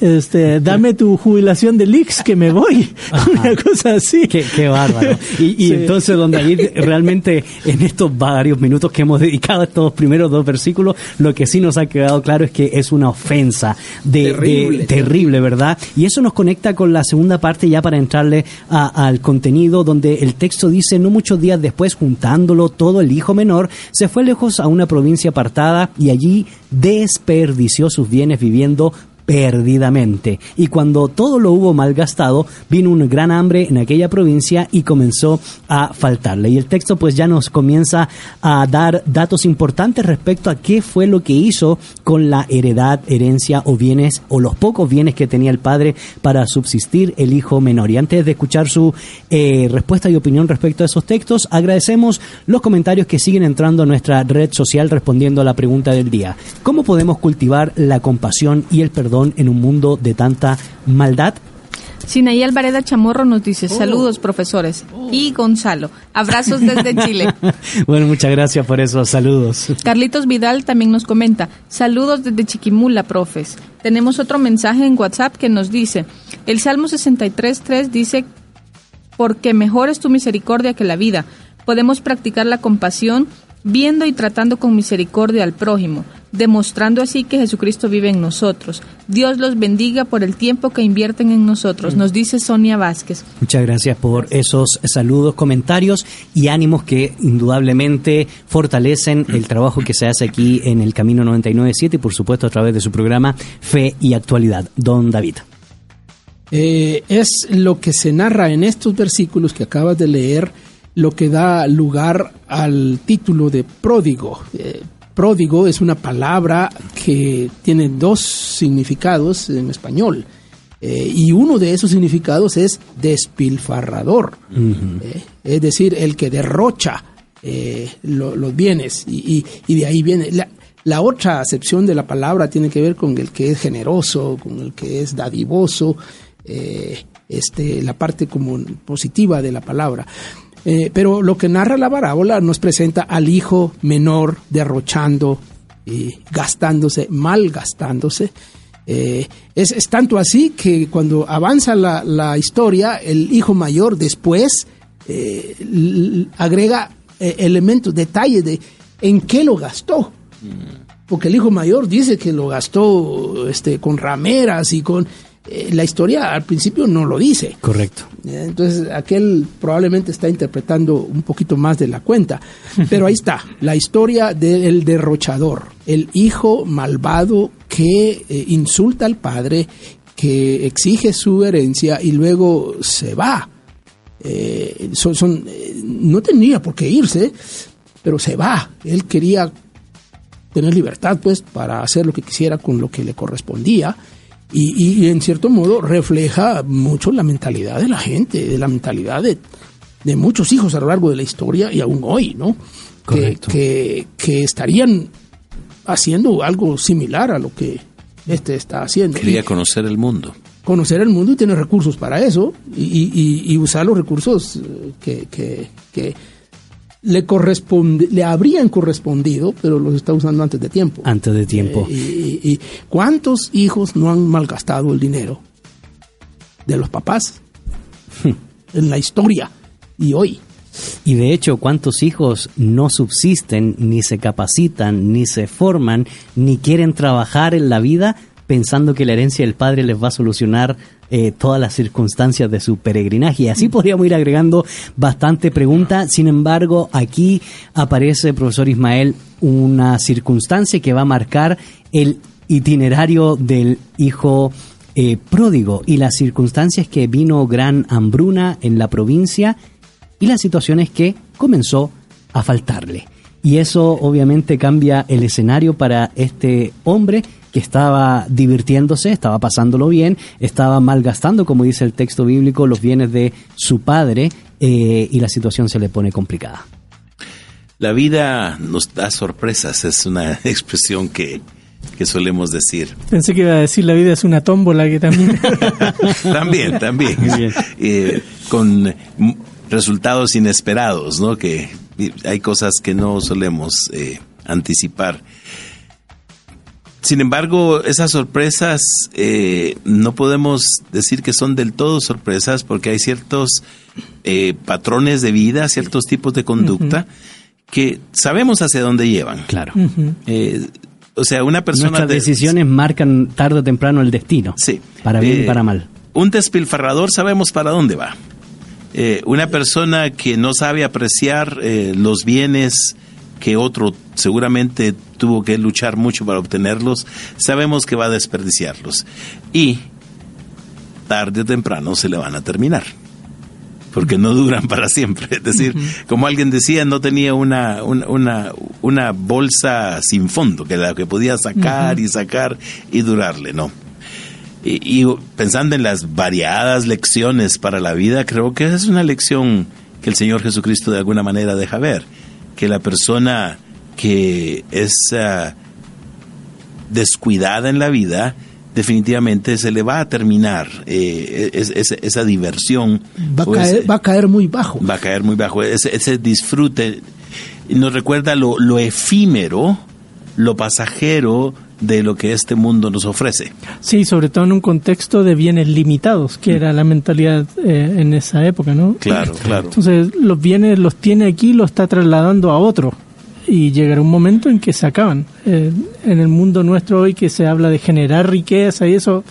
Este, dame tu jubilación de Lix que me voy. Una cosa así. Qué, qué bárbaro. Y, y Sí. entonces, don David, realmente en estos varios minutos que hemos dedicado a estos primeros dos versículos, lo que sí nos ha quedado claro es que es una ofensa de, de- Terrible. terrible, ¿verdad? Y eso nos conecta con la segunda parte ya para entrarle a- al contenido donde el texto dice, no muchos días después, juntándolo todo, el hijo menor se fue lejos a una provincia apartada y allí desperdició sus bienes viviendo perdidamente. Y cuando todo lo hubo malgastado, vino un gran hambre en aquella provincia y comenzó a faltarle. Y el texto pues ya nos comienza a dar datos importantes respecto a qué fue lo que hizo con la heredad, herencia o bienes o los pocos bienes que tenía el padre para subsistir el hijo menor. Y antes de escuchar su eh, respuesta y opinión respecto a esos textos, agradecemos los comentarios que siguen entrando a nuestra red social respondiendo a la pregunta del día. ¿Cómo podemos cultivar la compasión y el perdón en un mundo de tanta maldad? Sinaí Alvareda Chamorro nos dice, saludos profesores. Y Gonzalo, abrazos desde Chile. bueno, muchas gracias por esos saludos. Carlitos Vidal también nos comenta, saludos desde Chiquimula, profes. Tenemos otro mensaje en WhatsApp que nos dice, el Salmo 63.3 dice, porque mejor es tu misericordia que la vida. Podemos practicar la compasión viendo y tratando con misericordia al prójimo, demostrando así que Jesucristo vive en nosotros. Dios los bendiga por el tiempo que invierten en nosotros, nos dice Sonia Vázquez. Muchas gracias por esos saludos, comentarios y ánimos que indudablemente fortalecen el trabajo que se hace aquí en el Camino 997 y por supuesto a través de su programa Fe y Actualidad. Don David. Eh, es lo que se narra en estos versículos que acabas de leer, lo que da lugar al título de pródigo. Eh, pródigo es una palabra que tiene dos significados en español. Eh, y uno de esos significados es despilfarrador. Eh, es decir, el que derrocha eh, lo- los bienes. Y, y- y de ahí viene. La, la otra acepción de la palabra tiene que ver con el que es generoso, con el que es dadivoso, este, la parte como positiva de la palabra. Eh, pero lo que narra la parábola nos presenta al hijo menor derrochando y gastándose, mal gastándose. Eh, es, es tanto así que cuando avanza la, la historia, el hijo mayor después eh, agrega eh, elementos, detalles de en qué lo gastó. Porque el hijo mayor dice que lo gastó este, con rameras y con... eh, la historia al principio no lo dice. Correcto. Eh, Entonces, aquel probablemente está interpretando un poquito más de la cuenta. Pero ahí está, la historia del derrochador, el hijo malvado que eh, insulta al padre, que exige su herencia y luego se va. Eh, son, son, no tenía por qué irse, pero se va. Él quería tener libertad, pues, para hacer lo que quisiera con lo que le correspondía. Y, y- en cierto modo refleja mucho la mentalidad de la gente, de la mentalidad de, de muchos hijos a lo largo de la historia y aún hoy, ¿no? Que, Correcto. que, que estarían haciendo algo similar a lo que este está haciendo. Quería Y conocer el mundo. conocer el mundo y tener recursos para eso y, y- usar los recursos eh, que, que- que le corresponde, le habrían correspondido, pero los está usando antes de tiempo. Antes de tiempo. Eh, y, cuántos hijos no han malgastado el dinero de los papás en la historia y hoy? Y de hecho, ¿cuántos hijos no subsisten, ni se capacitan, ni se forman, ni quieren trabajar en la vida pensando que la herencia del padre les va a solucionar eh, todas las circunstancias de su peregrinaje? Y así podríamos ir agregando bastante pregunta. Sin embargo, aquí aparece, profesor Ismael, una circunstancia que va a marcar el itinerario del hijo eh, pródigo y las circunstancias que vino gran hambruna en la provincia y la situación es que comenzó a faltarle. Y eso obviamente cambia el escenario para este hombre que estaba divirtiéndose, estaba pasándolo bien, estaba malgastando, como dice el texto bíblico, los bienes de su padre eh, y la situación se le pone complicada. La vida nos da sorpresas, es una expresión que, que solemos decir. Pensé que iba a decir la vida es una tómbola que también. también, también. Eh, con resultados inesperados, ¿no? Que hay cosas que no solemos eh, anticipar. Sin embargo, esas sorpresas eh, no podemos decir que son del todo sorpresas porque hay ciertos eh, patrones de vida, ciertos tipos de conducta que sabemos hacia dónde llevan. Claro. Eh, o sea, una persona... Nuestras de- decisiones marcan tarde o temprano el destino. Sí. Para bien y para mal. Un despilfarrador sabemos para dónde va. Eh, una persona que no sabe apreciar eh, los bienes que otro seguramente tuvo que luchar mucho para obtenerlos, sabemos que va a desperdiciarlos. Y tarde o temprano se le van a terminar. Porque no duran para siempre. Es decir, como alguien decía, no tenía una, una, una, una bolsa sin fondo, que la que podía sacar y sacar y durarle, no. Y, y pensando en las variadas lecciones para la vida, creo que es una lección que el Señor Jesucristo de alguna manera deja ver, que la persona que es ah, descuidada en la vida, definitivamente se le va a terminar eh, es- es- esa diversión. Va a, caer, ese- va a caer muy bajo. va a caer muy bajo. Ese, ese disfrute nos recuerda lo, lo efímero, lo pasajero de lo que este mundo nos ofrece. Sí, sobre todo en un contexto de bienes limitados, que era la mentalidad eh, en esa época, ¿no? Claro, claro. Entonces, los bienes los tiene aquí, los está trasladando a otro. Y llegará un momento en que se acaban. eh, en el mundo nuestro hoy que se habla de generar riqueza y eso,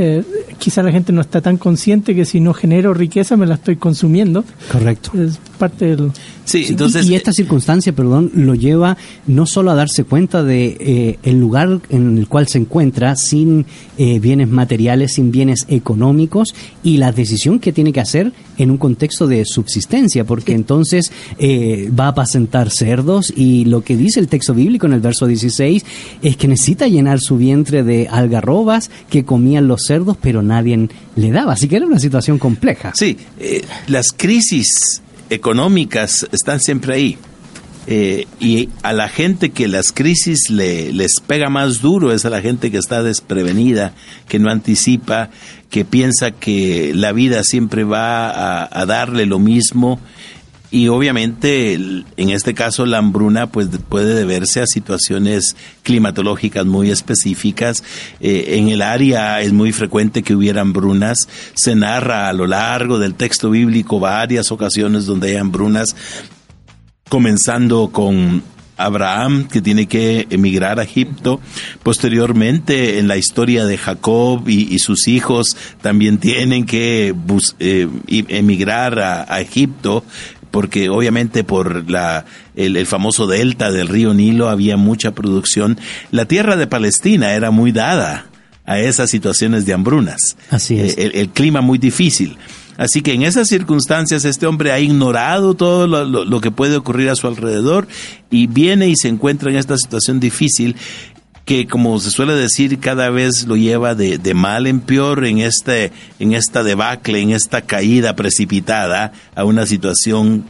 eh, quizá la gente no está tan consciente que si no genero riqueza me la estoy consumiendo. Correcto. Es parte del... Sí, entonces... y, y esta circunstancia, perdón, lo lleva no solo a darse cuenta de eh, el lugar en el cual se encuentra sin eh, bienes materiales, sin bienes económicos y la decisión que tiene que hacer en un contexto de subsistencia, porque entonces eh, va a apacentar cerdos y lo que dice el texto bíblico en el verso 16 es que necesita llenar su vientre de algarrobas que comían los cerdos, pero nadie le daba. Así que era una situación compleja. Sí, eh, las crisis económicas están siempre ahí. Eh, y a la gente que las crisis le, les pega más duro es a la gente que está desprevenida, que no anticipa, que piensa que la vida siempre va a, a darle lo mismo. Y obviamente, en este caso, la hambruna pues puede deberse a situaciones climatológicas muy específicas. Eh, en el área es muy frecuente que hubiera hambrunas. Se narra a lo largo del texto bíblico varias ocasiones donde hay hambrunas, comenzando con Abraham, que tiene que emigrar a Egipto. Posteriormente, en la historia de Jacob y, sus hijos, también tienen que bus- eh, emigrar a Egipto, porque obviamente por la, el, el famoso delta del río Nilo había mucha producción. La tierra de Palestina era muy dada a esas situaciones de hambrunas. Así es. Eh, el, el clima muy difícil. Así que en esas circunstancias este hombre ha ignorado todo lo, lo- lo que puede ocurrir a su alrededor y viene y se encuentra en esta situación difícil que como se suele decir cada vez lo lleva de, de mal en peor en este en esta debacle en esta caída precipitada a una situación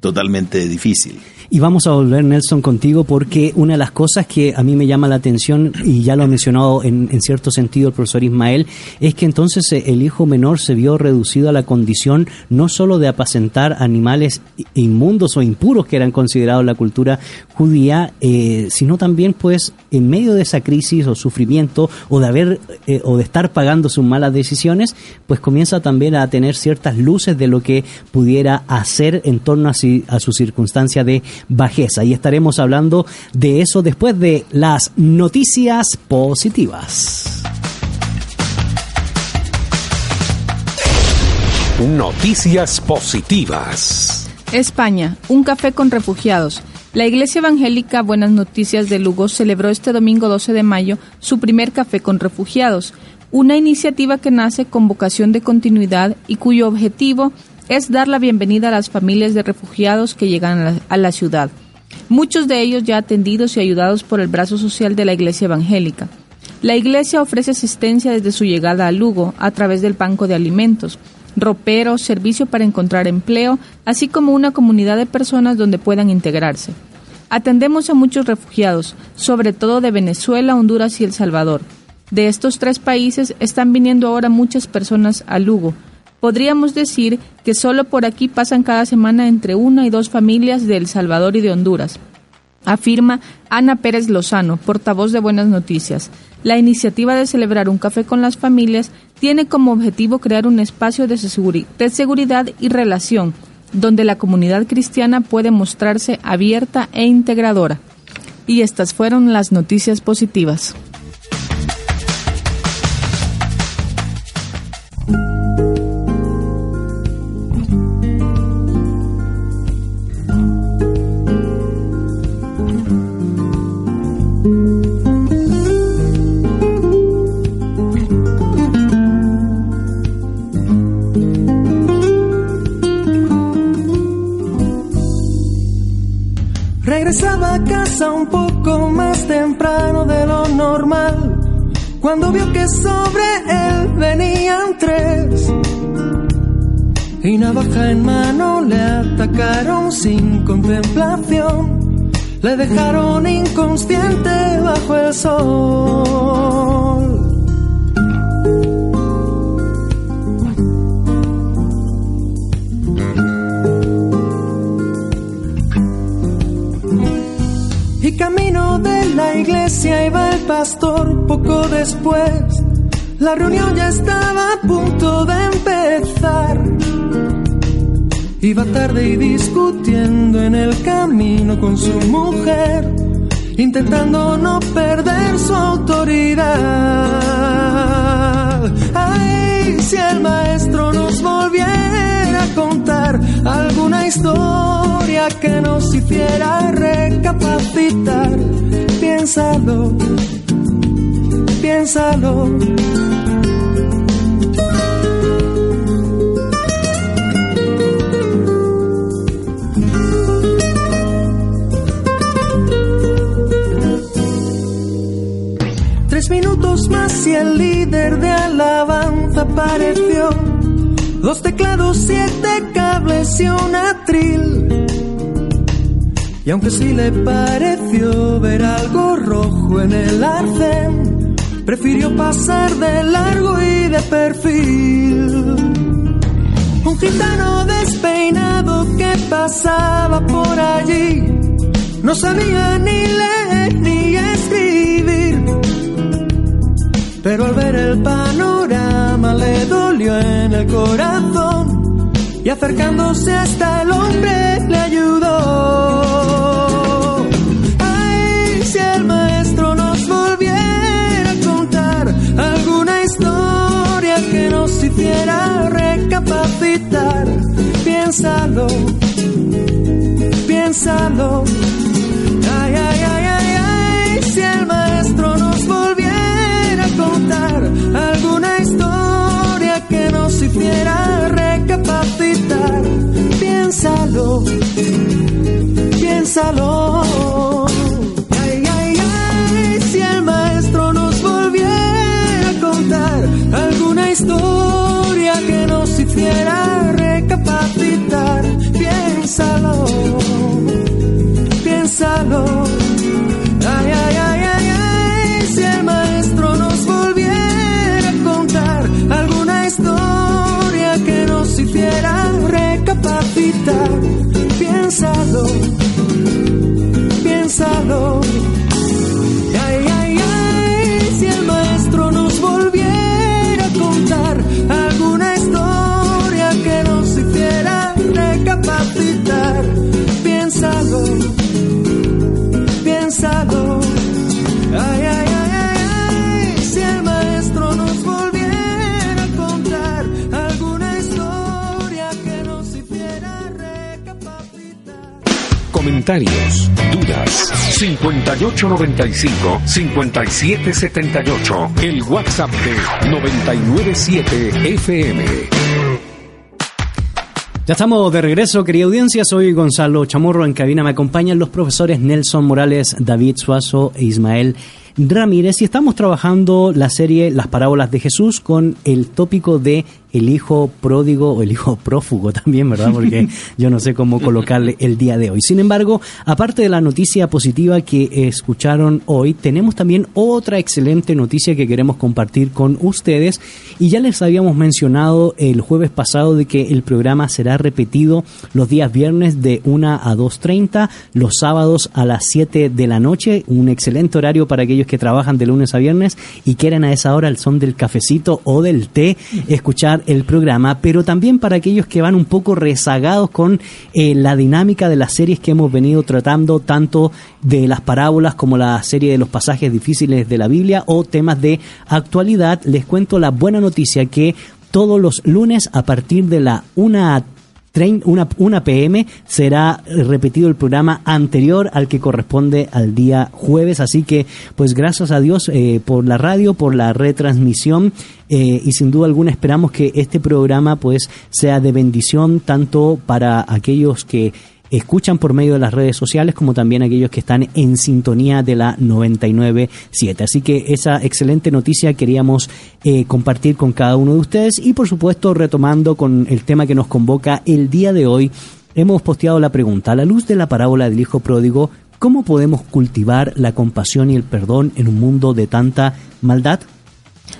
totalmente difícil Y vamos a volver, Nelson, contigo porque una de las cosas que a mí me llama la atención, y ya lo ha mencionado en, en cierto sentido el profesor Ismael, es que entonces eh, el hijo menor se vio reducido a la condición no solo de apacentar animales inmundos o impuros que eran considerados la cultura judía, eh, sino también pues en medio de esa crisis o sufrimiento o de haber eh, o de estar pagando sus malas decisiones, pues comienza también a tener ciertas luces de lo que pudiera hacer en torno a, si- a su circunstancia de bajeza. Y estaremos hablando de eso después de las noticias positivas. Noticias positivas. España, un café con refugiados. La Iglesia Evangélica Buenas Noticias de Lugo celebró este domingo 12 de mayo su primer café con refugiados, una iniciativa que nace con vocación de continuidad y cuyo objetivo es dar la bienvenida a las familias de refugiados que llegan a la, ciudad, muchos de ellos ya atendidos y ayudados por el brazo social de la Iglesia Evangélica. La Iglesia ofrece asistencia desde su llegada a Lugo a través del Banco de Alimentos, roperos, servicio para encontrar empleo, así como una comunidad de personas donde puedan integrarse. Atendemos a muchos refugiados, sobre todo de Venezuela, Honduras y El Salvador. De estos tres países están viniendo ahora muchas personas a Lugo. Podríamos decir que solo por aquí pasan cada semana entre una y dos familias de El Salvador y de Honduras afirma Ana Pérez Lozano, portavoz de Buenas Noticias. La iniciativa de celebrar un café con las familias tiene como objetivo crear un espacio de, seguri- de seguridad y relación, donde la comunidad cristiana puede mostrarse abierta e integradora. Y estas fueron las noticias positivas. Regresaba a casa un poco más temprano de lo normal, cuando vio que sobre él venían tres. Y navaja en mano le atacaron sin contemplación, le dejaron inconsciente bajo el sol. Camino de la iglesia iba el pastor poco después. La reunión ya estaba a punto de empezar. Iba tarde y discutiendo en el camino con su mujer. intentando no perder su autoridad. Ay, si el maestro nos volviera contar alguna historia que nos hiciera recapacitar, piénsalo, piénsalo. Tres minutos más y el líder de alabanza apareció. Dos teclados, siete cables y un atril. Y aunque sí le pareció ver algo rojo en el arcén, prefirió pasar de largo y de perfil. Un gitano despeinado que pasaba por allí, no sabía ni leer ni escribir. Pero al ver el panorama le dolió en el corazón y acercándose hasta el hombre le ayudó. Ay, si el maestro nos volviera a contar alguna historia que nos hiciera recapacitar, piénsalo, piénsalo. Ay, ay, ay, alguna historia que nos hiciera recapacitar, piénsalo, piénsalo. Ay, ay, ay, si el maestro nos volviera a contar alguna historia que nos hiciera recapacitar, piénsalo, piénsalo. Piénsalo. Comentarios, dudas. 5895-5778. El WhatsApp de 997 FM. Ya estamos de regreso, querida audiencia. Soy Gonzalo Chamorro. En cabina me acompañan los profesores Nelson Morales, David Suazo e Ismael Ramírez. Y estamos trabajando la serie Las Parábolas de Jesús con el tópico de el hijo pródigo o el hijo prófugo también, ¿verdad? Porque yo no sé cómo colocarle el día de hoy. Sin embargo, aparte de la noticia positiva que escucharon hoy, tenemos también otra excelente noticia que queremos compartir con ustedes. Y ya les habíamos mencionado el jueves pasado de que el programa será repetido los días viernes de 1 a 2.30, los sábados a las 7 de la noche, un excelente horario para aquellos que trabajan de lunes a viernes y quieren a esa hora el son del cafecito o del té, escuchar el programa, pero también para aquellos que van un poco rezagados con eh, la dinámica de las series que hemos venido tratando, tanto de las parábolas como la serie de los pasajes difíciles de la Biblia o temas de actualidad, les cuento la buena noticia que todos los lunes a partir de la 1 una, una PM será repetido el programa anterior al que corresponde al día jueves. Así que, pues gracias a Dios eh, por la radio, por la retransmisión eh, y sin duda alguna esperamos que este programa pues sea de bendición tanto para aquellos que escuchan por medio de las redes sociales como también aquellos que están en sintonía de la 99.7. Así que esa excelente noticia queríamos eh, compartir con cada uno de ustedes y por supuesto retomando con el tema que nos convoca el día de hoy, hemos posteado la pregunta, a la luz de la parábola del Hijo Pródigo, ¿cómo podemos cultivar la compasión y el perdón en un mundo de tanta maldad?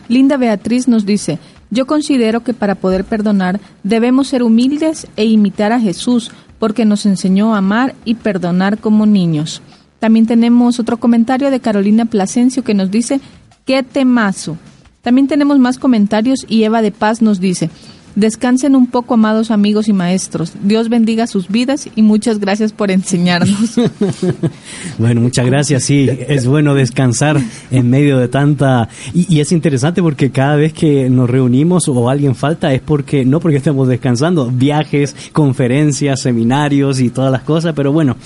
Linda Beatriz nos dice, yo considero que para poder perdonar debemos ser humildes e imitar a Jesús, porque nos enseñó a amar y perdonar como niños. También tenemos otro comentario de Carolina Plasencio que nos dice, qué temazo. También tenemos más comentarios y Eva de Paz nos dice, Descansen un poco, amados amigos y maestros. Dios bendiga sus vidas y muchas gracias por enseñarnos. Bueno, muchas gracias. Sí, es bueno descansar en medio de tanta... Y, y es interesante porque cada vez que nos reunimos o alguien falta es porque, no porque estemos descansando, viajes, conferencias, seminarios y todas las cosas, pero bueno,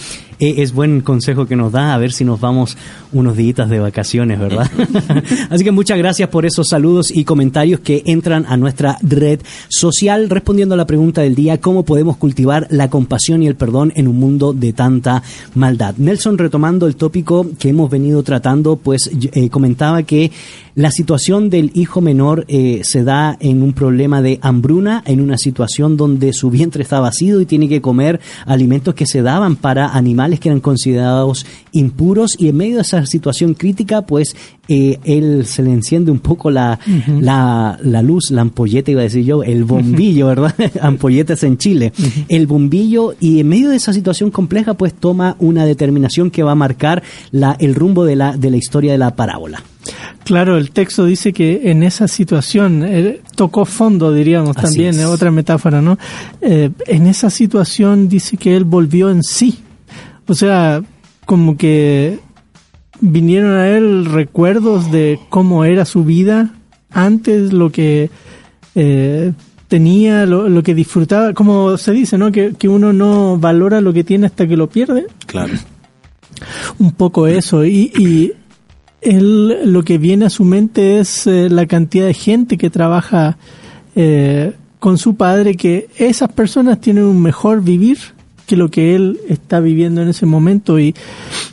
es buen consejo que nos da a ver si nos vamos unos días de vacaciones, ¿verdad? Así que muchas gracias por esos saludos y comentarios que entran a nuestra red social respondiendo a la pregunta del día, ¿cómo podemos cultivar la compasión y el perdón en un mundo de tanta maldad? Nelson, retomando el tópico que hemos venido tratando, pues eh, comentaba que la situación del hijo menor eh, se da en un problema de hambruna, en una situación donde su vientre está vacío y tiene que comer alimentos que se daban para animales que eran considerados impuros y en medio de esa situación crítica, pues eh, él se le enciende un poco la, la, la luz, la ampolleta, iba a decir yo, el bombillo, ¿verdad? Ampolletas en Chile. El bombillo y en medio de esa situación compleja, pues toma una determinación que va a marcar la, el rumbo de la, de la historia de la parábola. Claro, el texto dice que en esa situación eh, tocó fondo, diríamos Así también, es. eh, otra metáfora, ¿no? Eh, en esa situación dice que él volvió en sí. O sea, como que vinieron a él recuerdos de cómo era su vida antes, lo que eh, tenía, lo, lo que disfrutaba, como se dice, ¿no? Que, que uno no valora lo que tiene hasta que lo pierde Claro. un poco eso y, y él lo que viene a su mente es eh, la cantidad de gente que trabaja eh, con su padre que esas personas tienen un mejor vivir que lo que él está viviendo en ese momento. Y,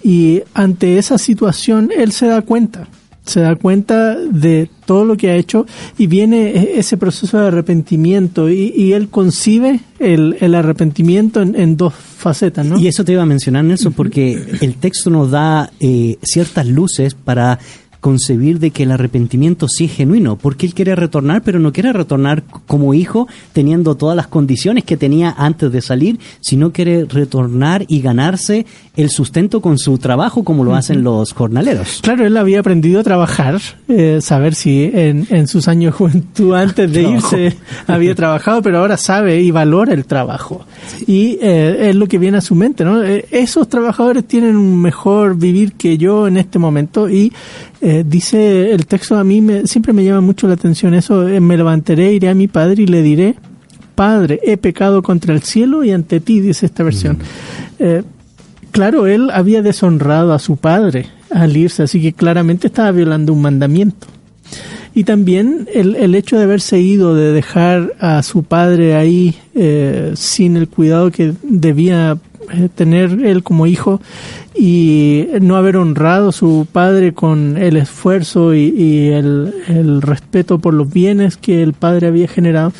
y ante esa situación él se da cuenta se da cuenta de todo lo que ha hecho y viene e- ese proceso de arrepentimiento. Y, y él concibe el, el arrepentimiento en, en dos facetas, ¿no? Y eso te iba a mencionar, Nelson, porque el texto nos da eh, ciertas luces para concebir de que el arrepentimiento sí es genuino, porque él quiere retornar, pero no quiere retornar como hijo teniendo todas las condiciones que tenía antes de salir, sino quiere retornar y ganarse el sustento con su trabajo como lo hacen los jornaleros. Claro, él había aprendido a trabajar, eh, saber si en, en sus años de juventud antes de irse había trabajado, pero ahora sabe y valora el trabajo. Y eh, es lo que viene a su mente, ¿no? Eh, esos trabajadores tienen un mejor vivir que yo en este momento y eh, dice el texto a mí me, siempre me llama mucho la atención eso, eh, me levantaré, iré a mi padre y le diré, Padre, he pecado contra el cielo y ante ti, dice esta versión. Eh, claro, él había deshonrado a su padre al irse, así que claramente estaba violando un mandamiento. Y también el, el hecho de haberse ido, de dejar a su padre ahí eh, sin el cuidado que debía eh, tener él como hijo y no haber honrado a su padre con el esfuerzo y, y el, el respeto por los bienes que el padre había generado,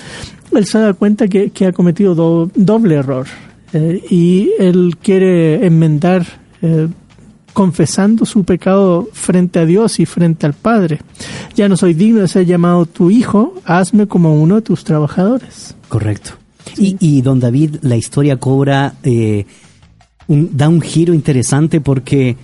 él se da cuenta que, que ha cometido do- doble error eh, y él quiere enmendar eh, confesando su pecado frente a Dios y frente al Padre. Ya no soy digno de ser llamado tu hijo, hazme como uno de tus trabajadores. Correcto. Y, y don David, la historia cobra, eh, un- da un giro interesante porque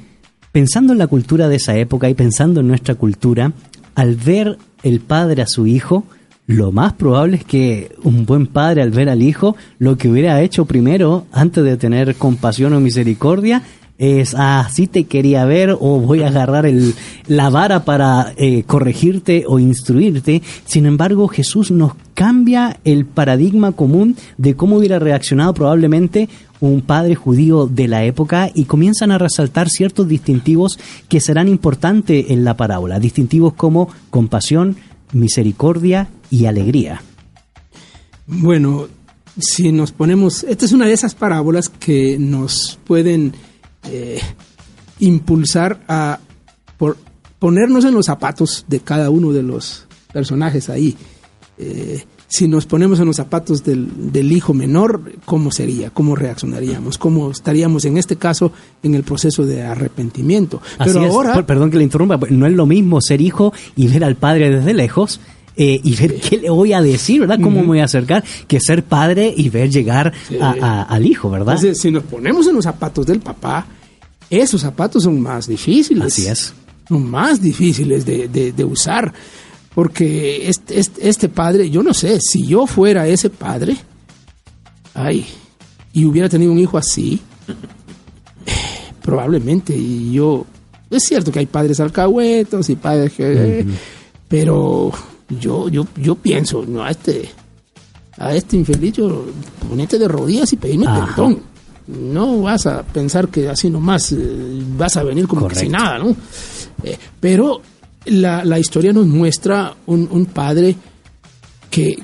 pensando en la cultura de esa época y pensando en nuestra cultura, al ver el padre a su hijo, lo más probable es que un buen padre al ver al hijo, lo que hubiera hecho primero, antes de tener compasión o misericordia, es, ah, sí te quería ver o voy a agarrar el, la vara para eh, corregirte o instruirte. Sin embargo, Jesús nos cambia el paradigma común de cómo hubiera reaccionado probablemente un padre judío de la época y comienzan a resaltar ciertos distintivos que serán importantes en la parábola. Distintivos como compasión, misericordia y alegría. Bueno, si nos ponemos, esta es una de esas parábolas que nos pueden eh, impulsar a por ponernos en los zapatos de cada uno de los personajes ahí. Eh, si nos ponemos en los zapatos del, del hijo menor, ¿cómo sería? ¿Cómo reaccionaríamos? ¿Cómo estaríamos en este caso en el proceso de arrepentimiento? Pero Así es. ahora, Per- perdón que le interrumpa, no es lo mismo ser hijo y ver al padre desde lejos. Eh, y ver qué le voy a decir, ¿verdad? ¿Cómo me voy a acercar? Que ser padre y ver llegar a- a- al hijo, ¿verdad? entonces, si nos ponemos en los zapatos del papá, esos zapatos son más difíciles. Así es. Son más difíciles de, de- de usar. Porque este, este, este padre, yo no sé, si yo fuera ese padre, ay, y hubiera tenido un hijo así, probablemente, y yo, es cierto que hay padres alcahuetos y padres que, pero yo, yo, yo pienso, no, a este, a este infeliz, yo ponete de rodillas y pedirme Ajá. perdón. No vas a pensar que así nomás eh, vas a venir como que sin Correcto. nada, ¿no? Eh, pero la, la historia nos muestra un, un padre que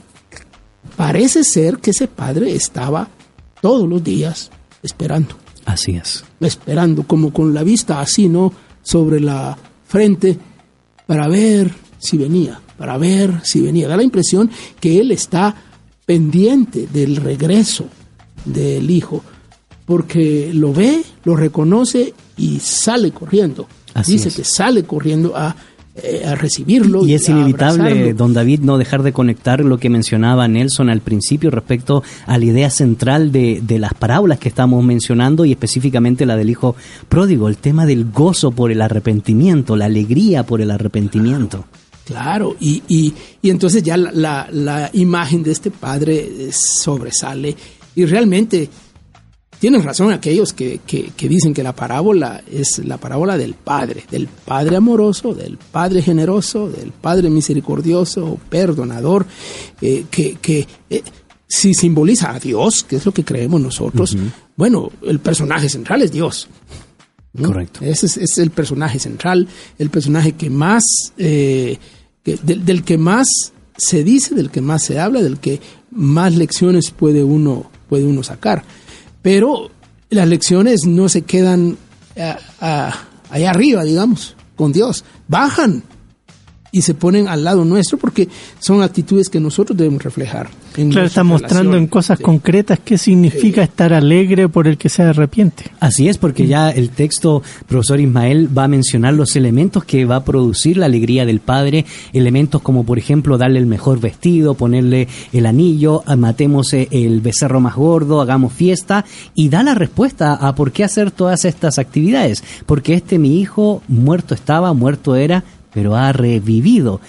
parece ser que ese padre estaba todos los días esperando, Así es. esperando, como con la vista así, ¿no? Sobre la frente, para ver si venía, para ver si venía. Da la impresión que él está pendiente del regreso del hijo, porque lo ve, lo reconoce y sale corriendo. Así Dice es. que sale corriendo a, eh, a recibirlo. Y es inevitable, abrazarlo. don David, no dejar de conectar lo que mencionaba Nelson al principio respecto a la idea central de, de las parábolas que estamos mencionando y específicamente la del hijo pródigo, el tema del gozo por el arrepentimiento, la alegría por el arrepentimiento. Claro, y, y, y entonces ya la, la, la imagen de este padre eh, sobresale y realmente tienen razón aquellos que, que, que dicen que la parábola es la parábola del padre, del padre amoroso, del padre generoso, del padre misericordioso, perdonador, eh, que, que eh, si simboliza a Dios, que es lo que creemos nosotros, bueno, el personaje central es Dios. ¿no? Correcto. Ese es, es el personaje central, el personaje que más, eh, que- del, que más se dice, del que más se habla, del que más lecciones puede uno, puede uno sacar. Pero las lecciones no se quedan ah, ah, allá arriba, digamos, con Dios. Bajan y se ponen al lado nuestro porque son actitudes que nosotros debemos reflejar. en Claro, está mostrando relación. en cosas Sí. concretas qué significa estar alegre por el que se arrepiente. Así es, porque ya el texto, profesor Ismael, va a mencionar los elementos que va a producir la alegría del padre, elementos como por ejemplo darle el mejor vestido, ponerle el anillo, ah, matemos eh, el becerro más gordo, hagamos fiesta, y da la respuesta a por qué hacer todas estas actividades, porque este mi hijo muerto estaba, muerto era, pero ha revivido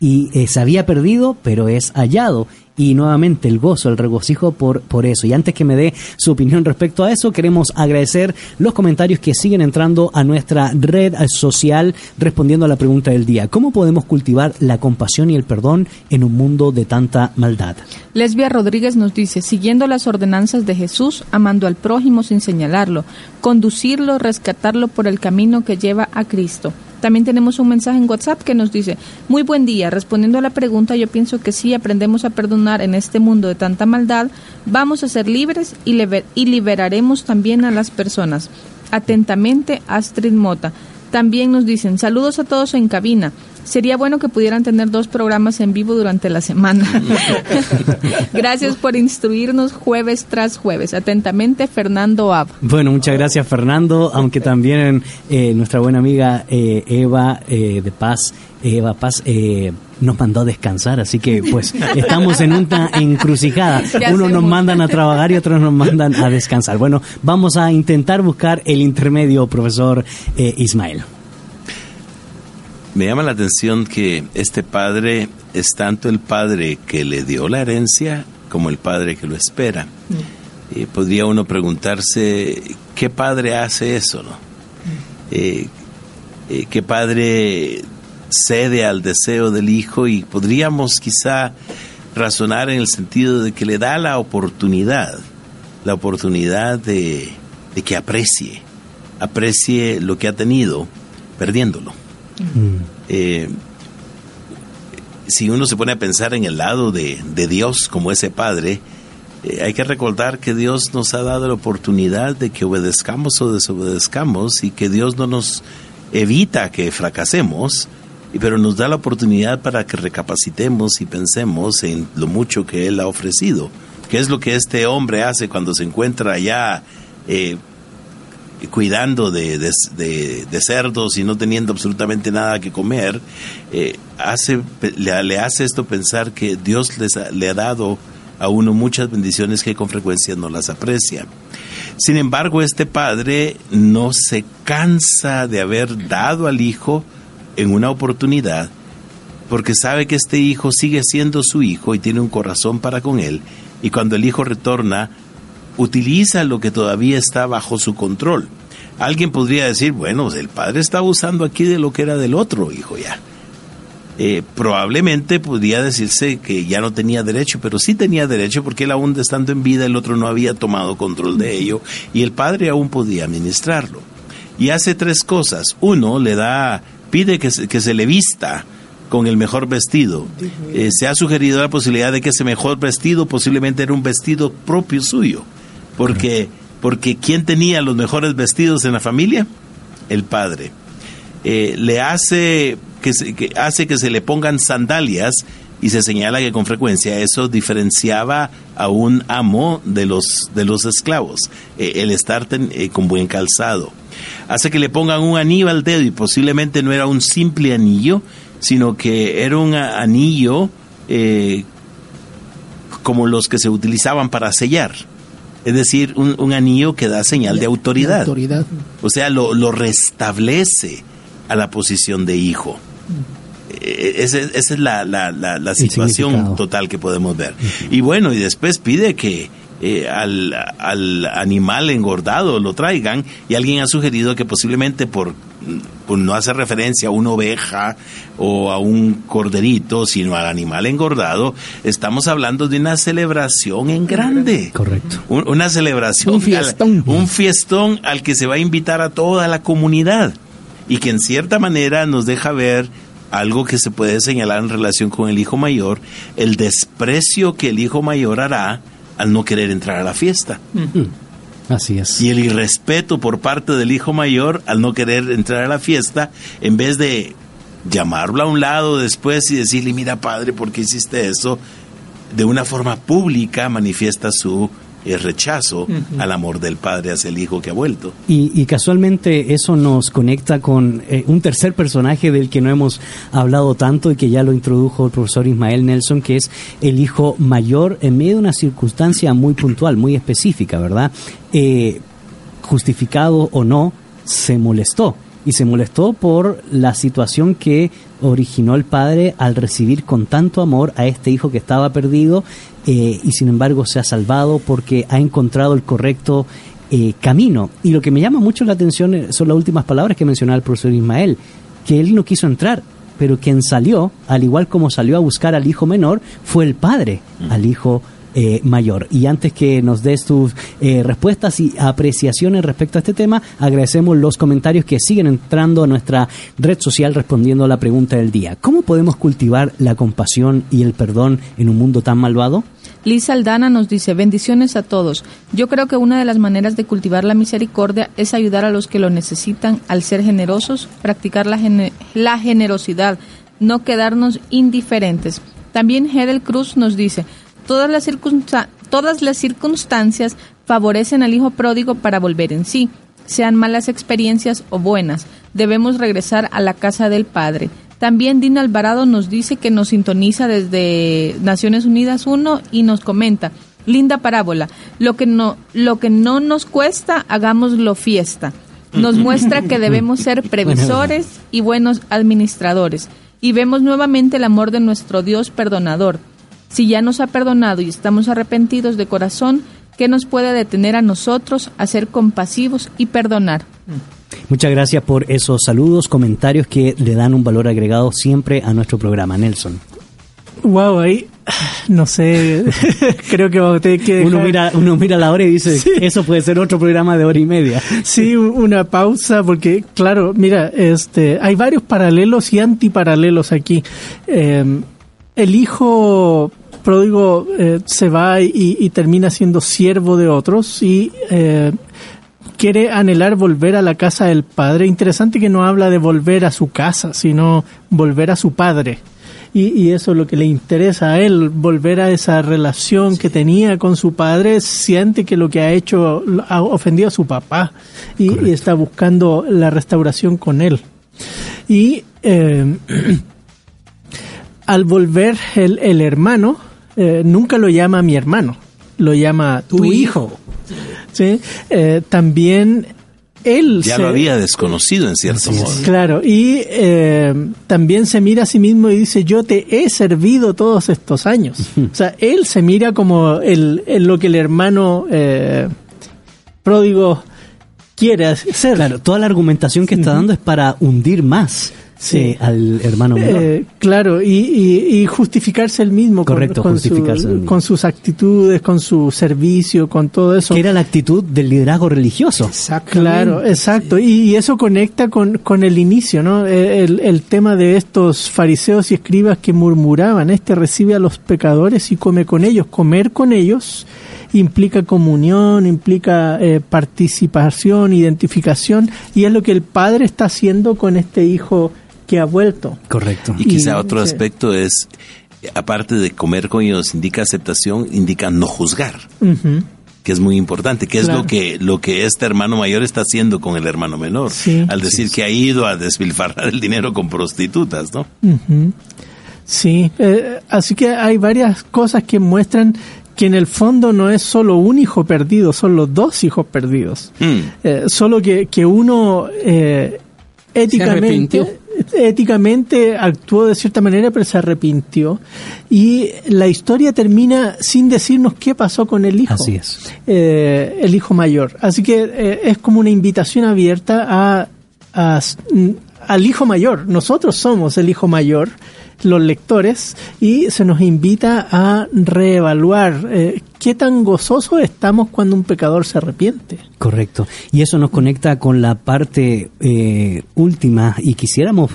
y eh, se había perdido, pero es hallado. Y nuevamente el gozo, el regocijo por, por eso. Y antes que me dé su opinión respecto a eso, queremos agradecer los comentarios que siguen entrando a nuestra red social respondiendo a la pregunta del día. ¿Cómo podemos cultivar la compasión y el perdón en un mundo de tanta maldad? Lesbia Rodríguez nos dice, siguiendo las ordenanzas de Jesús, amando al prójimo sin señalarlo, conducirlo, rescatarlo por el camino que lleva a Cristo. También tenemos un mensaje en WhatsApp que nos dice, muy buen día, respondiendo a la pregunta, yo pienso que si aprendemos a perdonar en este mundo de tanta maldad, vamos a ser libres y, y liberaremos también a las personas. Atentamente, Astrid Mota. También nos dicen, saludos a todos en cabina. Sería bueno que pudieran tener dos programas en vivo durante la semana. Gracias por instruirnos jueves tras jueves. Atentamente, Fernando Ab. Bueno, muchas gracias Fernando, aunque también eh, nuestra buena amiga eh, Eva eh, de Paz, Eva Paz, eh, nos mandó a descansar, así que pues estamos en una encrucijada. ¿Qué Unos nos hacemos? mandan a trabajar y otros nos mandan a descansar. Bueno, vamos a intentar buscar el intermedio, profesor eh, Ismael. Me llama la atención que este padre es tanto el padre que le dio la herencia como el padre que lo espera. Y podría uno preguntarse, ¿qué padre hace eso? No? Eh, eh, ¿Qué padre cede al deseo del hijo? Y podríamos quizá razonar en el sentido de que le da la oportunidad, la oportunidad de, de que aprecie, aprecie lo que ha tenido, perdiéndolo. Eh, si uno se pone a pensar en el lado de, Dios como ese Padre, eh, hay que recordar que Dios nos ha dado la oportunidad de que obedezcamos o desobedezcamos y que Dios no nos evita que fracasemos, pero nos da la oportunidad para que recapacitemos y pensemos en lo mucho que Él ha ofrecido. ¿Qué es lo que este hombre hace cuando se encuentra allá eh, cuidando de, de- de- cerdos y no teniendo absolutamente nada que comer, eh, hace, le, le hace esto pensar que Dios les ha- le ha dado a uno muchas bendiciones que con frecuencia no las aprecia. Sin embargo, este padre no se cansa de haber dado al hijo en una oportunidad porque sabe que este hijo sigue siendo su hijo y tiene un corazón para con él, y cuando el hijo retorna, utiliza lo que todavía está bajo su control. Alguien podría decir, bueno, el padre está abusando aquí de lo que era del otro hijo ya. Eh, probablemente podría decirse que ya no tenía derecho, pero sí tenía derecho porque él aún estando en vida, el otro no había tomado control de ello y el padre aún podía administrarlo. Y hace tres cosas. Uno, le da, pide que se, que se le vista con el mejor vestido. Eh, se ha sugerido la posibilidad de que ese mejor vestido posiblemente era un vestido propio suyo, porque, porque ¿quién tenía los mejores vestidos en la familia? El padre. Eh, le hace que, se, le pongan sandalias y se señala que con frecuencia eso diferenciaba a un amo de los de los esclavos eh, el estar eh, con buen calzado hace que le pongan un anillo al dedo y posiblemente no era un simple anillo sino que era un anillo como los que se utilizaban para sellar es decir un, un anillo que da señal de autoridad autoridad. o sea, lo, lo restablece a la posición de hijo. Eh, ese- Esa es la, la, la, la situación total que podemos ver. Y bueno, y después pide que eh, al, al animal engordado lo traigan y alguien ha sugerido que posiblemente por, por no hacer referencia a una oveja o a un corderito, sino al animal engordado, estamos hablando de una celebración en grande. Correcto. Un- una celebración. Un fiestón. al- un fiestón al que se va a invitar a toda la comunidad y que en cierta manera nos deja ver algo que se puede señalar en relación con el hijo mayor, el desprecio que el hijo mayor hará al no querer entrar a la fiesta Así es. y el irrespeto por parte del hijo mayor al no querer entrar a la fiesta en vez de llamarlo a un lado después y decirle, mira padre, ¿por qué hiciste eso? De una forma pública manifiesta su eh, rechazo al amor del padre hacia el hijo que ha vuelto. Y, y casualmente eso nos conecta con eh, un tercer personaje del que no hemos hablado tanto y que ya lo introdujo el profesor Ismael Nelson, que es el hijo mayor en medio de una circunstancia muy puntual, muy específica, ¿verdad? Eh, justificado o no, se molestó. Y se molestó por la situación que originó el padre al recibir con tanto amor a este hijo que estaba perdido eh, y sin embargo se ha salvado porque ha encontrado el correcto eh, camino. Y lo que me llama mucho la atención eh, son las últimas palabras que mencionaba el profesor Ismael, que él no quiso entrar, pero quien salió, al igual como salió a buscar al hijo menor, fue el padre al hijo eh, mayor. Y antes que nos des tus eh, respuestas y apreciaciones respecto a este tema, agradecemos los comentarios que siguen entrando a nuestra red social respondiendo a la pregunta del día. ¿Cómo podemos cultivar la compasión y el perdón en un mundo tan malvado? Liz Aldana nos dice, bendiciones a todos. Yo creo que una de las maneras de cultivar la misericordia es ayudar a los que lo necesitan al ser generosos, practicar la, gene- la generosidad, no quedarnos indiferentes. También Hedel Cruz nos dice, todas las, todas las circunstancias favorecen al hijo pródigo para volver en sí, sean malas experiencias o buenas. Debemos regresar a la casa del Padre. También Dina Alvarado nos dice que nos sintoniza desde Naciones Unidas 1 y nos comenta, linda parábola, lo que no, lo que no nos cuesta, hagámoslo fiesta. Nos muestra que debemos ser previsores y buenos administradores. Y vemos nuevamente el amor de nuestro Dios perdonador. Si ya nos ha perdonado y estamos arrepentidos de corazón, ¿qué nos puede detener a nosotros a ser compasivos y perdonar? Muchas gracias por esos saludos, comentarios que le dan un valor agregado siempre a nuestro programa, Nelson. Wow, ahí no sé, creo que vamos a tener que Uno mira, uno mira la hora y dice, eso puede ser otro programa de hora y media. Sí, un- una pausa porque claro, mira, este, hay varios paralelos y antiparalelos aquí. Eh, el hijo pródigo eh, se va y, y termina siendo siervo de otros y eh, quiere anhelar volver a la casa del padre. Interesante que no habla de volver a su casa, sino volver a su padre. Y, y eso es lo que le interesa a él, volver a esa relación que tenía con su padre, siente que lo que ha hecho ha ofendido a su papá y, y está buscando la restauración con él. Y eh, al volver el, el hermano, eh, nunca lo llama mi hermano, lo llama tu, Tu hijo. ¿sí? Eh, también él Ya se- lo había desconocido en cierto modo. Claro, y eh, también se mira a sí mismo y dice, yo te he servido todos estos años. o sea, él se mira como el, el- lo que el hermano eh, pródigo quiere ser. Claro, toda la argumentación que está dando es para hundir más Sí. eh, al hermano menor. Eh, claro, y, y- y justificarse el mismo con- Correcto, con, justificarse mismo. con sus actitudes, con su servicio, con todo eso. que era la actitud del liderazgo religioso. Claro, exacto. Y, y eso conecta con, con el inicio, ¿no? Eh, El, el tema de estos fariseos y escribas que murmuraban, este recibe a los pecadores y come con ellos. Comer con ellos implica comunión, implica eh, participación, identificación, y es lo que el padre está haciendo con este hijo que ha vuelto. Correcto. Y quizá Y- otro sí. aspecto es, aparte de comer con ellos, indica aceptación, indica no juzgar, que es muy importante, que es lo que lo que este hermano mayor está haciendo con el hermano menor, Sí. al decir que ha ido a despilfarrar el dinero con prostitutas, ¿no? Sí, eh, así que hay varias cosas que muestran que en el fondo no es solo un hijo perdido, son los dos hijos perdidos. Mm. Eh, solo que, que uno eh, éticamente, éticamente actuó de cierta manera, pero se arrepintió. Y la historia termina sin decirnos qué pasó con el hijo. Así es. Eh, el hijo mayor. Así que eh, es como una invitación abierta a, al hijo mayor. Nosotros somos el hijo mayor, los lectores, y se nos invita a reevaluar eh, qué tan gozosos estamos cuando un pecador se arrepiente. Correcto. Y eso nos conecta con la parte eh, última y quisiéramos...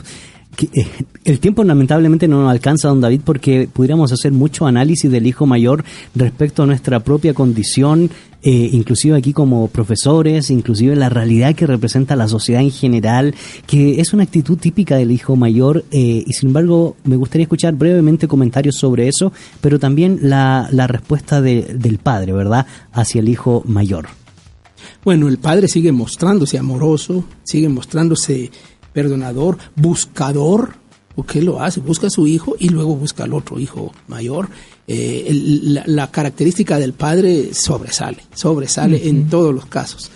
que, eh, el tiempo lamentablemente no nos alcanza, don David, porque pudiéramos hacer mucho análisis del hijo mayor respecto a nuestra propia condición, eh, inclusive aquí como profesores, inclusive la realidad que representa la sociedad en general, que es una actitud típica del hijo mayor, eh, y sin embargo me gustaría escuchar brevemente comentarios sobre eso, pero también la, la respuesta de- del padre, ¿verdad?, hacia el hijo mayor. Bueno, el padre sigue mostrándose amoroso, sigue mostrándose perdonador, buscador, porque él lo hace, busca a su hijo y luego busca al otro hijo mayor. Eh, el- la, la característica del padre sobresale, sobresale en todos los casos.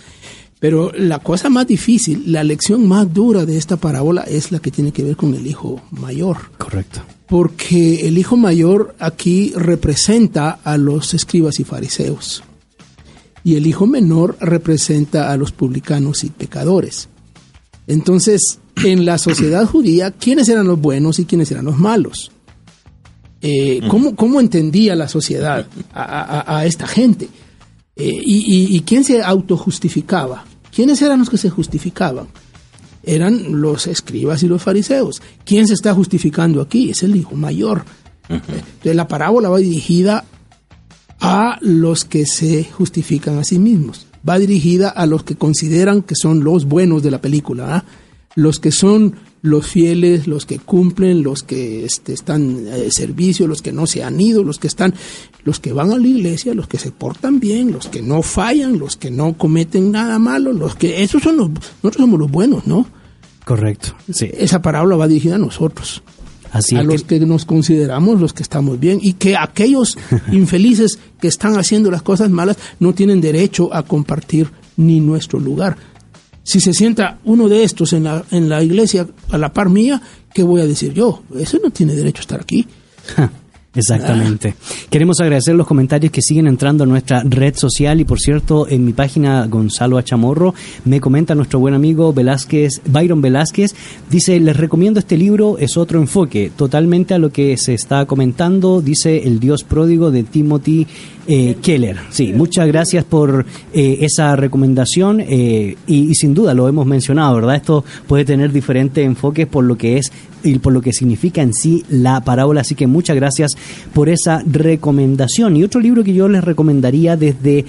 Pero la cosa más difícil, la lección más dura de esta parábola es la que tiene que ver con el hijo mayor Correcto. porque el hijo mayor aquí representa a los escribas y fariseos y el hijo menor representa a los publicanos y pecadores. Entonces, en la sociedad judía, ¿quiénes eran los buenos y quiénes eran los malos? Eh, ¿cómo, cómo entendía la sociedad a, a- a esta gente? Eh, y, y- y quién se autojustificaba? ¿Quiénes eran los que se justificaban? Eran los escribas y los fariseos. ¿Quién se está justificando aquí? Es el hijo mayor. Entonces la parábola va dirigida a los que se justifican a sí mismos. Va dirigida a los que consideran que son los buenos de la película. ¿ah? Los que son los fieles, los que cumplen, los que este, están en servicio, los que no se han ido, los que están, los que van a la iglesia, los que se portan bien, los que no fallan, los que no cometen nada malo, los que esos son los nosotros somos los buenos, ¿no? Correcto. Sí. Esa parábola va dirigida a nosotros Así a los que nos consideramos los que estamos bien y que aquellos infelices que están haciendo las cosas malas no tienen derecho a compartir ni nuestro lugar. Si se sienta uno de estos en la, en la iglesia a la par mía, ¿qué voy a decir yo? Ese no tiene derecho a estar aquí. Exactamente. Queremos agradecer los comentarios que siguen entrando a nuestra red social y por cierto en mi página Gonzalo Achamorro me comenta nuestro buen amigo Velázquez, Byron Velázquez, dice les recomiendo este libro, es otro enfoque, totalmente a lo que se está comentando, dice El Dios pródigo de Timothy eh, Keller. Sí, muchas gracias por eh, esa recomendación eh, y, sin duda lo hemos mencionado, ¿verdad? Esto puede tener diferentes enfoques por lo que es y por lo que significa en sí la parábola, así que muchas gracias por esa recomendación. Y otro libro que yo les recomendaría desde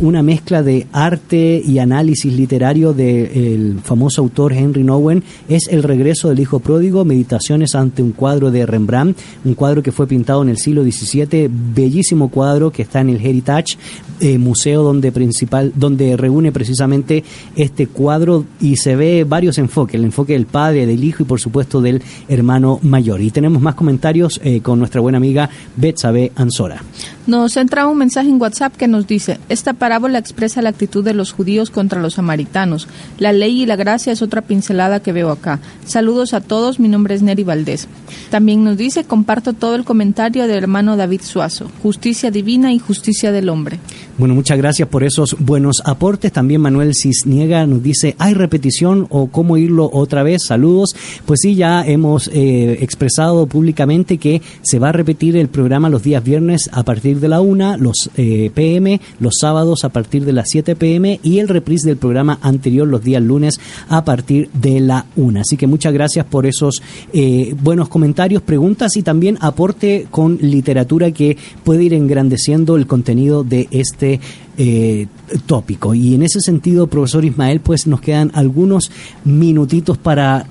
una mezcla de arte y análisis literario del famoso autor Henry Nowen es El regreso del hijo pródigo, meditaciones ante un cuadro de Rembrandt, un cuadro que fue pintado en el siglo XVII, bellísimo cuadro que está en el Heritage eh, Museo donde principal donde reúne precisamente este cuadro y se ve varios enfoques, el enfoque del padre, del hijo y por supuesto del hermano mayor. Y tenemos más comentarios eh, con nuestra buena amiga Betsabe Ansora. Nos entra un mensaje en WhatsApp que nos dice, esta parábola expresa la actitud de los judíos contra los samaritanos. La ley y la gracia es otra pincelada que veo acá. Saludos a todos, mi nombre es Neri Valdés. También nos dice, comparto todo el comentario del hermano David Suazo, justicia divina y justicia del hombre. Bueno, muchas gracias por esos buenos aportes. También Manuel Cisniega nos dice, ¿hay repetición o cómo irlo otra vez? Saludos. Pues sí, ya hemos eh, expresado públicamente que se va a repetir el programa los días viernes a partir de la 1, los eh, PM, los sábados a partir de las 7 PM y el reprise del programa anterior los días lunes a partir de la 1. Así que muchas gracias por esos eh, buenos comentarios, preguntas y también aporte con literatura que puede ir engrandeciendo el contenido de este eh, tópico. Y en ese sentido, profesor Ismael, pues nos quedan algunos minutitos para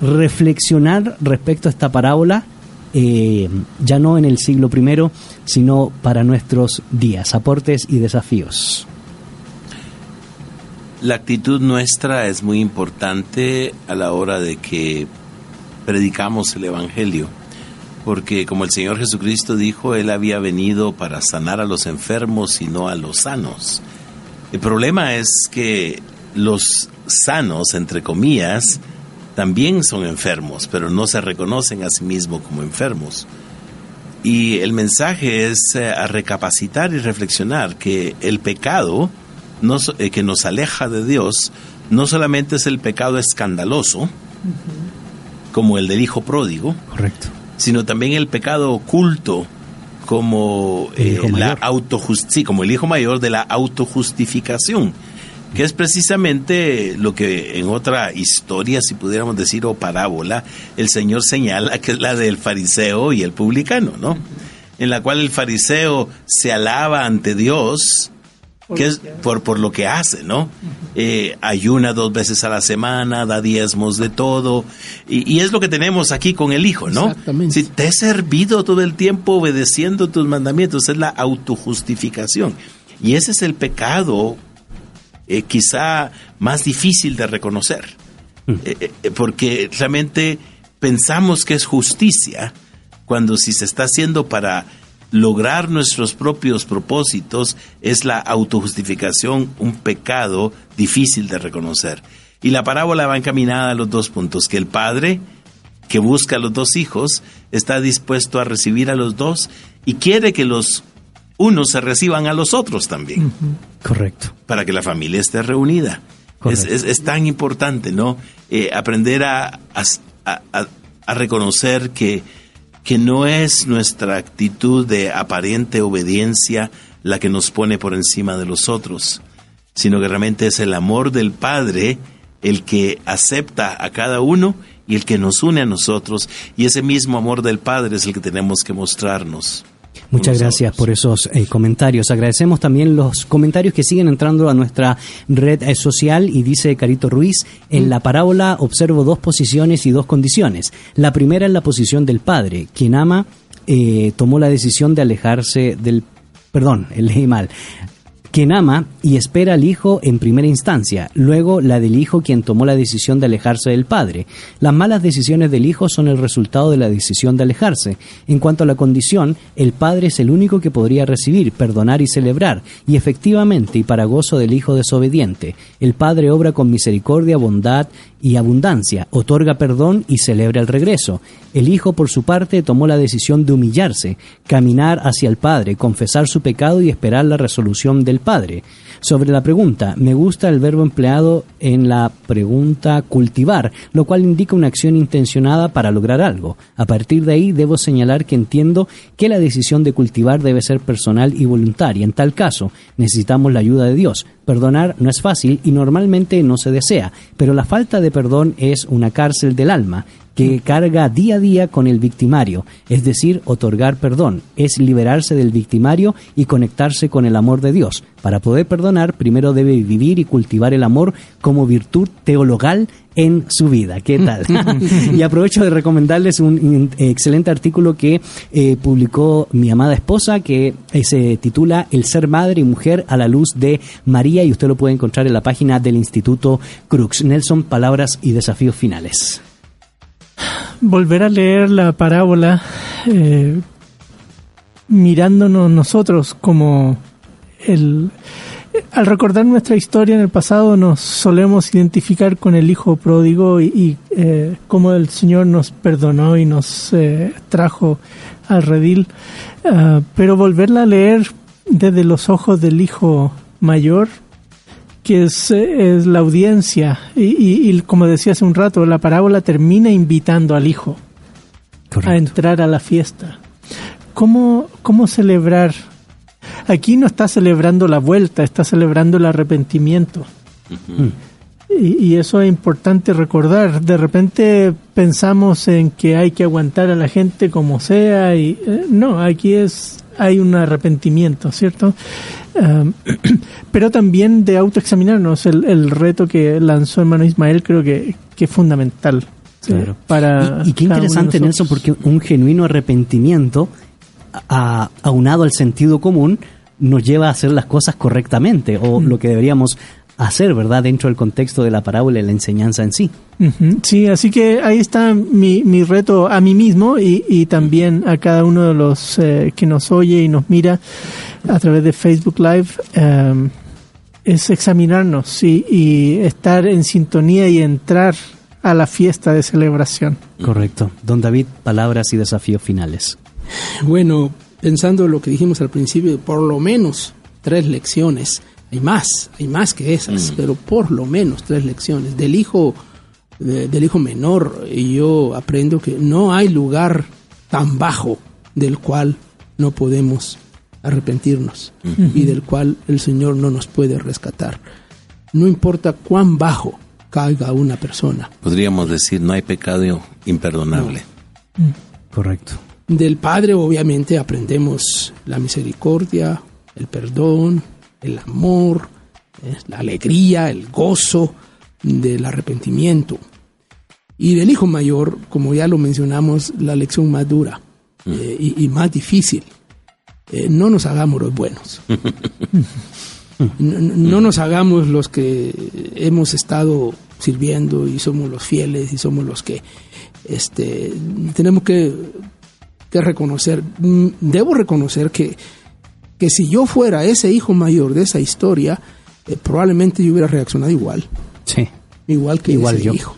reflexionar respecto a esta parábola, eh, ya no en el siglo I, sino para nuestros días, aportes y desafíos. La actitud nuestra es muy importante a la hora de que predicamos el Evangelio, porque como el Señor Jesucristo dijo, Él había venido para sanar a los enfermos y no a los sanos. El problema es que los sanos, entre comillas, también son enfermos, pero no se reconocen a sí mismos como enfermos. Y el mensaje es eh, a recapacitar y reflexionar que el pecado eh, que nos aleja de Dios no solamente es el pecado escandaloso, como el del hijo pródigo, Correcto. sino también el pecado oculto como El eh, la como el hijo mayor de la autojustificación, que es precisamente lo que en otra historia, si pudiéramos decir, o parábola, el Señor señala, que es la del fariseo y el publicano, ¿no? En la cual el fariseo se alaba ante Dios, que es por, por lo que hace, ¿no? Eh, ayuna dos veces a la semana, da diezmos de todo, y, y es lo que tenemos aquí con el Hijo, ¿no? Exactamente. Si te he servido todo el tiempo obedeciendo tus mandamientos, es la autojustificación. Y ese es el pecado eh, quizá más difícil de reconocer, Eh, eh, porque realmente pensamos que es justicia, cuando si se está haciendo para lograr nuestros propios propósitos, es la autojustificación un pecado difícil de reconocer. Y la parábola va encaminada a los dos puntos, que el padre que busca a los dos hijos está dispuesto a recibir a los dos y quiere que los unos se reciban a los otros también Correcto. para que la familia esté reunida. Es, es tan importante, ¿no? Eh, aprender a, a- a- a reconocer que, que no es nuestra actitud de aparente obediencia la que nos pone por encima de los otros, sino que realmente es el amor del Padre el que acepta a cada uno y el que nos une a nosotros, y ese mismo amor del Padre es el que tenemos que mostrarnos. Muchas gracias por esos eh, comentarios. Agradecemos también los comentarios que siguen entrando a nuestra red eh, social y dice Carito Ruiz, en la parábola observo dos posiciones y dos condiciones. La primera es la posición del padre, quien ama eh, tomó la decisión de alejarse del... Perdón, leí mal. Quien ama y espera al hijo en primera instancia, luego la del hijo quien tomó la decisión de alejarse del padre. Las malas decisiones del hijo son el resultado de la decisión de alejarse. En cuanto a la condición, el padre es el único que podría recibir, perdonar y celebrar, y efectivamente y para gozo del hijo desobediente. El padre obra con misericordia, bondad y abundancia, otorga perdón y celebra el regreso. El hijo, por su parte, tomó la decisión de humillarse, caminar hacia el Padre, confesar su pecado y esperar la resolución del Padre. Sobre la pregunta, me gusta el verbo empleado en la pregunta cultivar, lo cual indica una acción intencionada para lograr algo. A partir de ahí debo señalar que entiendo que la decisión de cultivar debe ser personal y voluntaria. En tal caso, necesitamos la ayuda de Dios. Perdonar no es fácil y normalmente no se desea, pero la falta de perdón es una cárcel del alma que carga día a día con el victimario, es decir, otorgar perdón, es liberarse del victimario y conectarse con el amor de Dios. Para poder perdonar, primero debe vivir y cultivar el amor como virtud teologal en su vida. ¿Qué tal? y aprovecho de recomendarles un excelente artículo que eh, publicó mi amada esposa que eh, se titula El ser madre y mujer a la luz de María y usted lo puede encontrar en la página del Instituto Crux. Nelson, palabras y desafíos finales. Volver a leer la parábola eh, mirándonos nosotros como el... Al recordar nuestra historia en el pasado nos solemos identificar con el hijo pródigo y, y eh, cómo el Señor nos perdonó y nos eh, trajo al redil, Ah, pero volverla a leer desde los ojos del hijo mayor, que es, es la audiencia, y, y- y como decía hace un rato, la parábola termina invitando al hijo a entrar a la fiesta. ¿Cómo, ¿Cómo celebrar? Aquí no está celebrando la vuelta, está celebrando el arrepentimiento. Y, y eso es importante recordar. De repente pensamos en que hay que aguantar a la gente como sea y eh, no, aquí es hay un arrepentimiento, ¿cierto? Um, pero también de autoexaminarnos. El, el reto que lanzó hermano Ismael creo que, que es fundamental. Claro. Para y, y qué interesante, Nelson, porque un genuino arrepentimiento, a- aunado al sentido común, nos lleva a hacer las cosas correctamente, o Mm. lo que deberíamos hacer, ¿verdad?, dentro del contexto de la parábola y la enseñanza en sí. Sí, así que ahí está mi, mi reto a mí mismo y, y también a cada uno de los eh, que nos oye y nos mira a través de Facebook Live. em, es examinarnos y, y estar en sintonía y entrar a la fiesta de celebración. Correcto. Don David, palabras y desafíos finales. Bueno, pensando en lo que dijimos al principio, por lo menos tres lecciones. Hay más, hay más que esas, pero por lo menos tres lecciones. Del hijo, de- del hijo menor, y yo aprendo que no hay lugar tan bajo del cual no podemos arrepentirnos y del cual el Señor no nos puede rescatar. No importa cuán bajo caiga una persona, Podríamos decir, no hay pecado imperdonable. Correcto. Del Padre obviamente aprendemos la misericordia, el perdón, el amor, eh, la alegría, el gozo del arrepentimiento. Y del Hijo Mayor, como ya lo mencionamos, la lección más dura eh, y, y más difícil. Eh, no nos hagamos los buenos. No, no- no nos hagamos los que hemos estado sirviendo y somos los fieles y somos los que este, tenemos que, que reconocer, mm, debo reconocer que, que si yo fuera ese hijo mayor de esa historia, eh, probablemente yo hubiera reaccionado igual, Sí. igual que Igual ese yo. hijo.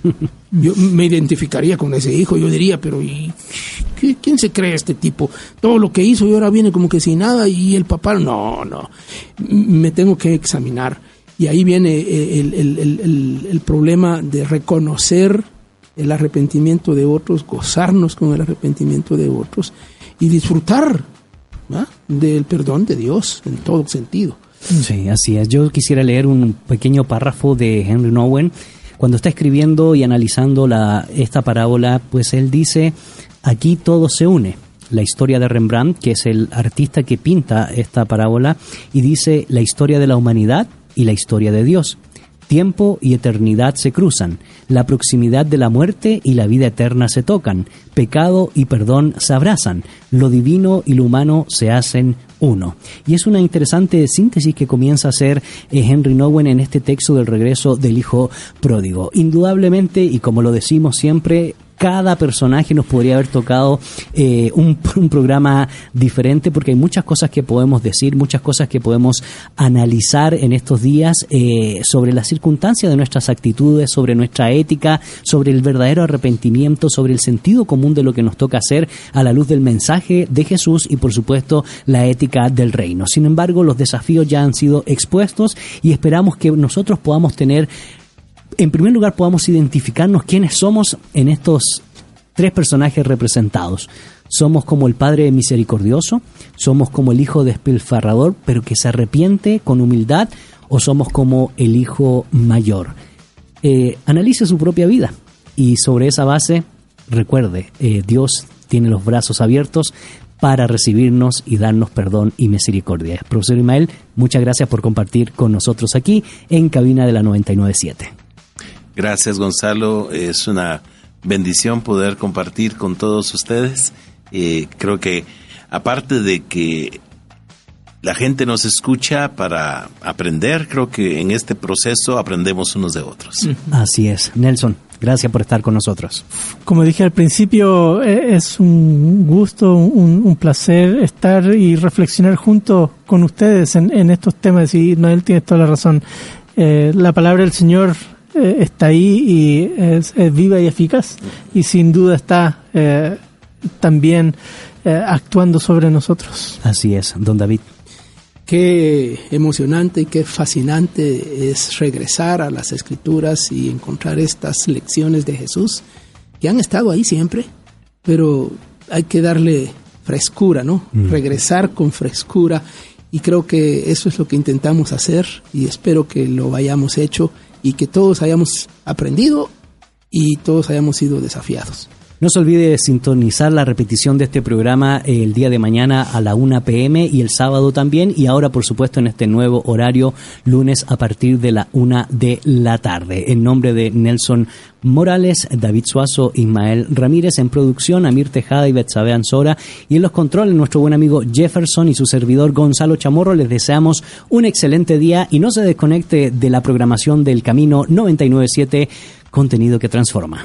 Yo me identificaría con ese hijo, yo diría, pero ¿y qué- ¿quién se cree este tipo? Todo lo que hizo y ahora viene como que sin nada y el papá, no, no, me tengo que examinar. Y ahí viene eh, el- el- el problema de reconocer el arrepentimiento de otros, gozarnos con el arrepentimiento de otros y disfrutar ¿ah? del perdón de Dios en todo sentido. Sí, así es. Yo quisiera leer un pequeño párrafo de Henry Nowen. Cuando está escribiendo y analizando la, esta parábola, pues él dice, aquí todo se une. La historia de Rembrandt, que es el artista que pinta esta parábola, y dice la historia de la humanidad y la historia de Dios. Tiempo y eternidad se cruzan, la proximidad de la muerte y la vida eterna se tocan, pecado y perdón se abrazan, lo divino y lo humano se hacen uno. Y es una interesante síntesis que comienza a hacer eh, Henry Nowen en este texto del regreso del Hijo Pródigo. Indudablemente, y como lo decimos siempre, cada personaje nos podría haber tocado eh, un, programa diferente porque hay muchas cosas que podemos decir, muchas cosas que podemos analizar en estos días eh, sobre las circunstancias de nuestras actitudes, sobre nuestra ética, sobre el verdadero arrepentimiento, sobre el sentido común de lo que nos toca hacer a la luz del mensaje de Jesús y por supuesto la ética del reino. Sin embargo, los desafíos ya han sido expuestos y esperamos que nosotros podamos tener en primer lugar podamos identificarnos quiénes somos en estos tres personajes representados. Somos como el Padre misericordioso, somos como el Hijo despilfarrador, pero que se arrepiente con humildad, o somos como el Hijo mayor. Eh, analice su propia vida y sobre esa base, recuerde, eh, Dios tiene los brazos abiertos para recibirnos y darnos perdón y misericordia. Profesor Ismael, muchas gracias por compartir con nosotros aquí en cabina de la 997. Gracias, Gonzalo. Es una bendición poder compartir con todos ustedes. Eh, creo que, aparte de que la gente nos escucha para aprender. Creo que en este proceso aprendemos unos de otros. Así es. Nelson, gracias por estar con nosotros. Como dije al principio, eh, es un gusto, un, un placer estar y reflexionar junto con ustedes en, en estos temas. Y Noel tiene toda la razón. Eh, la palabra del Señor eh, está ahí y es, es viva y eficaz. Y sin duda está eh, también eh, actuando sobre nosotros. Así es, don David. Qué emocionante y qué fascinante es regresar a las escrituras y encontrar estas lecciones de Jesús que han estado ahí siempre, pero hay que darle frescura, ¿no? Regresar con frescura y creo que eso es lo que intentamos hacer y espero que lo hayamos hecho y que todos hayamos aprendido y todos hayamos sido desafiados. No se olvide sintonizar la repetición de este programa el día de mañana a la 1 pm y el sábado también y ahora por supuesto en este nuevo horario lunes a partir de la 1 de la tarde. En nombre de Nelson Morales, David Suazo, Ismael Ramírez en producción, Amir Tejada y Betsabe Ansora y en los controles nuestro buen amigo Jefferson y su servidor Gonzalo Chamorro les deseamos un excelente día y no se desconecte de la programación del Camino 997 contenido que transforma.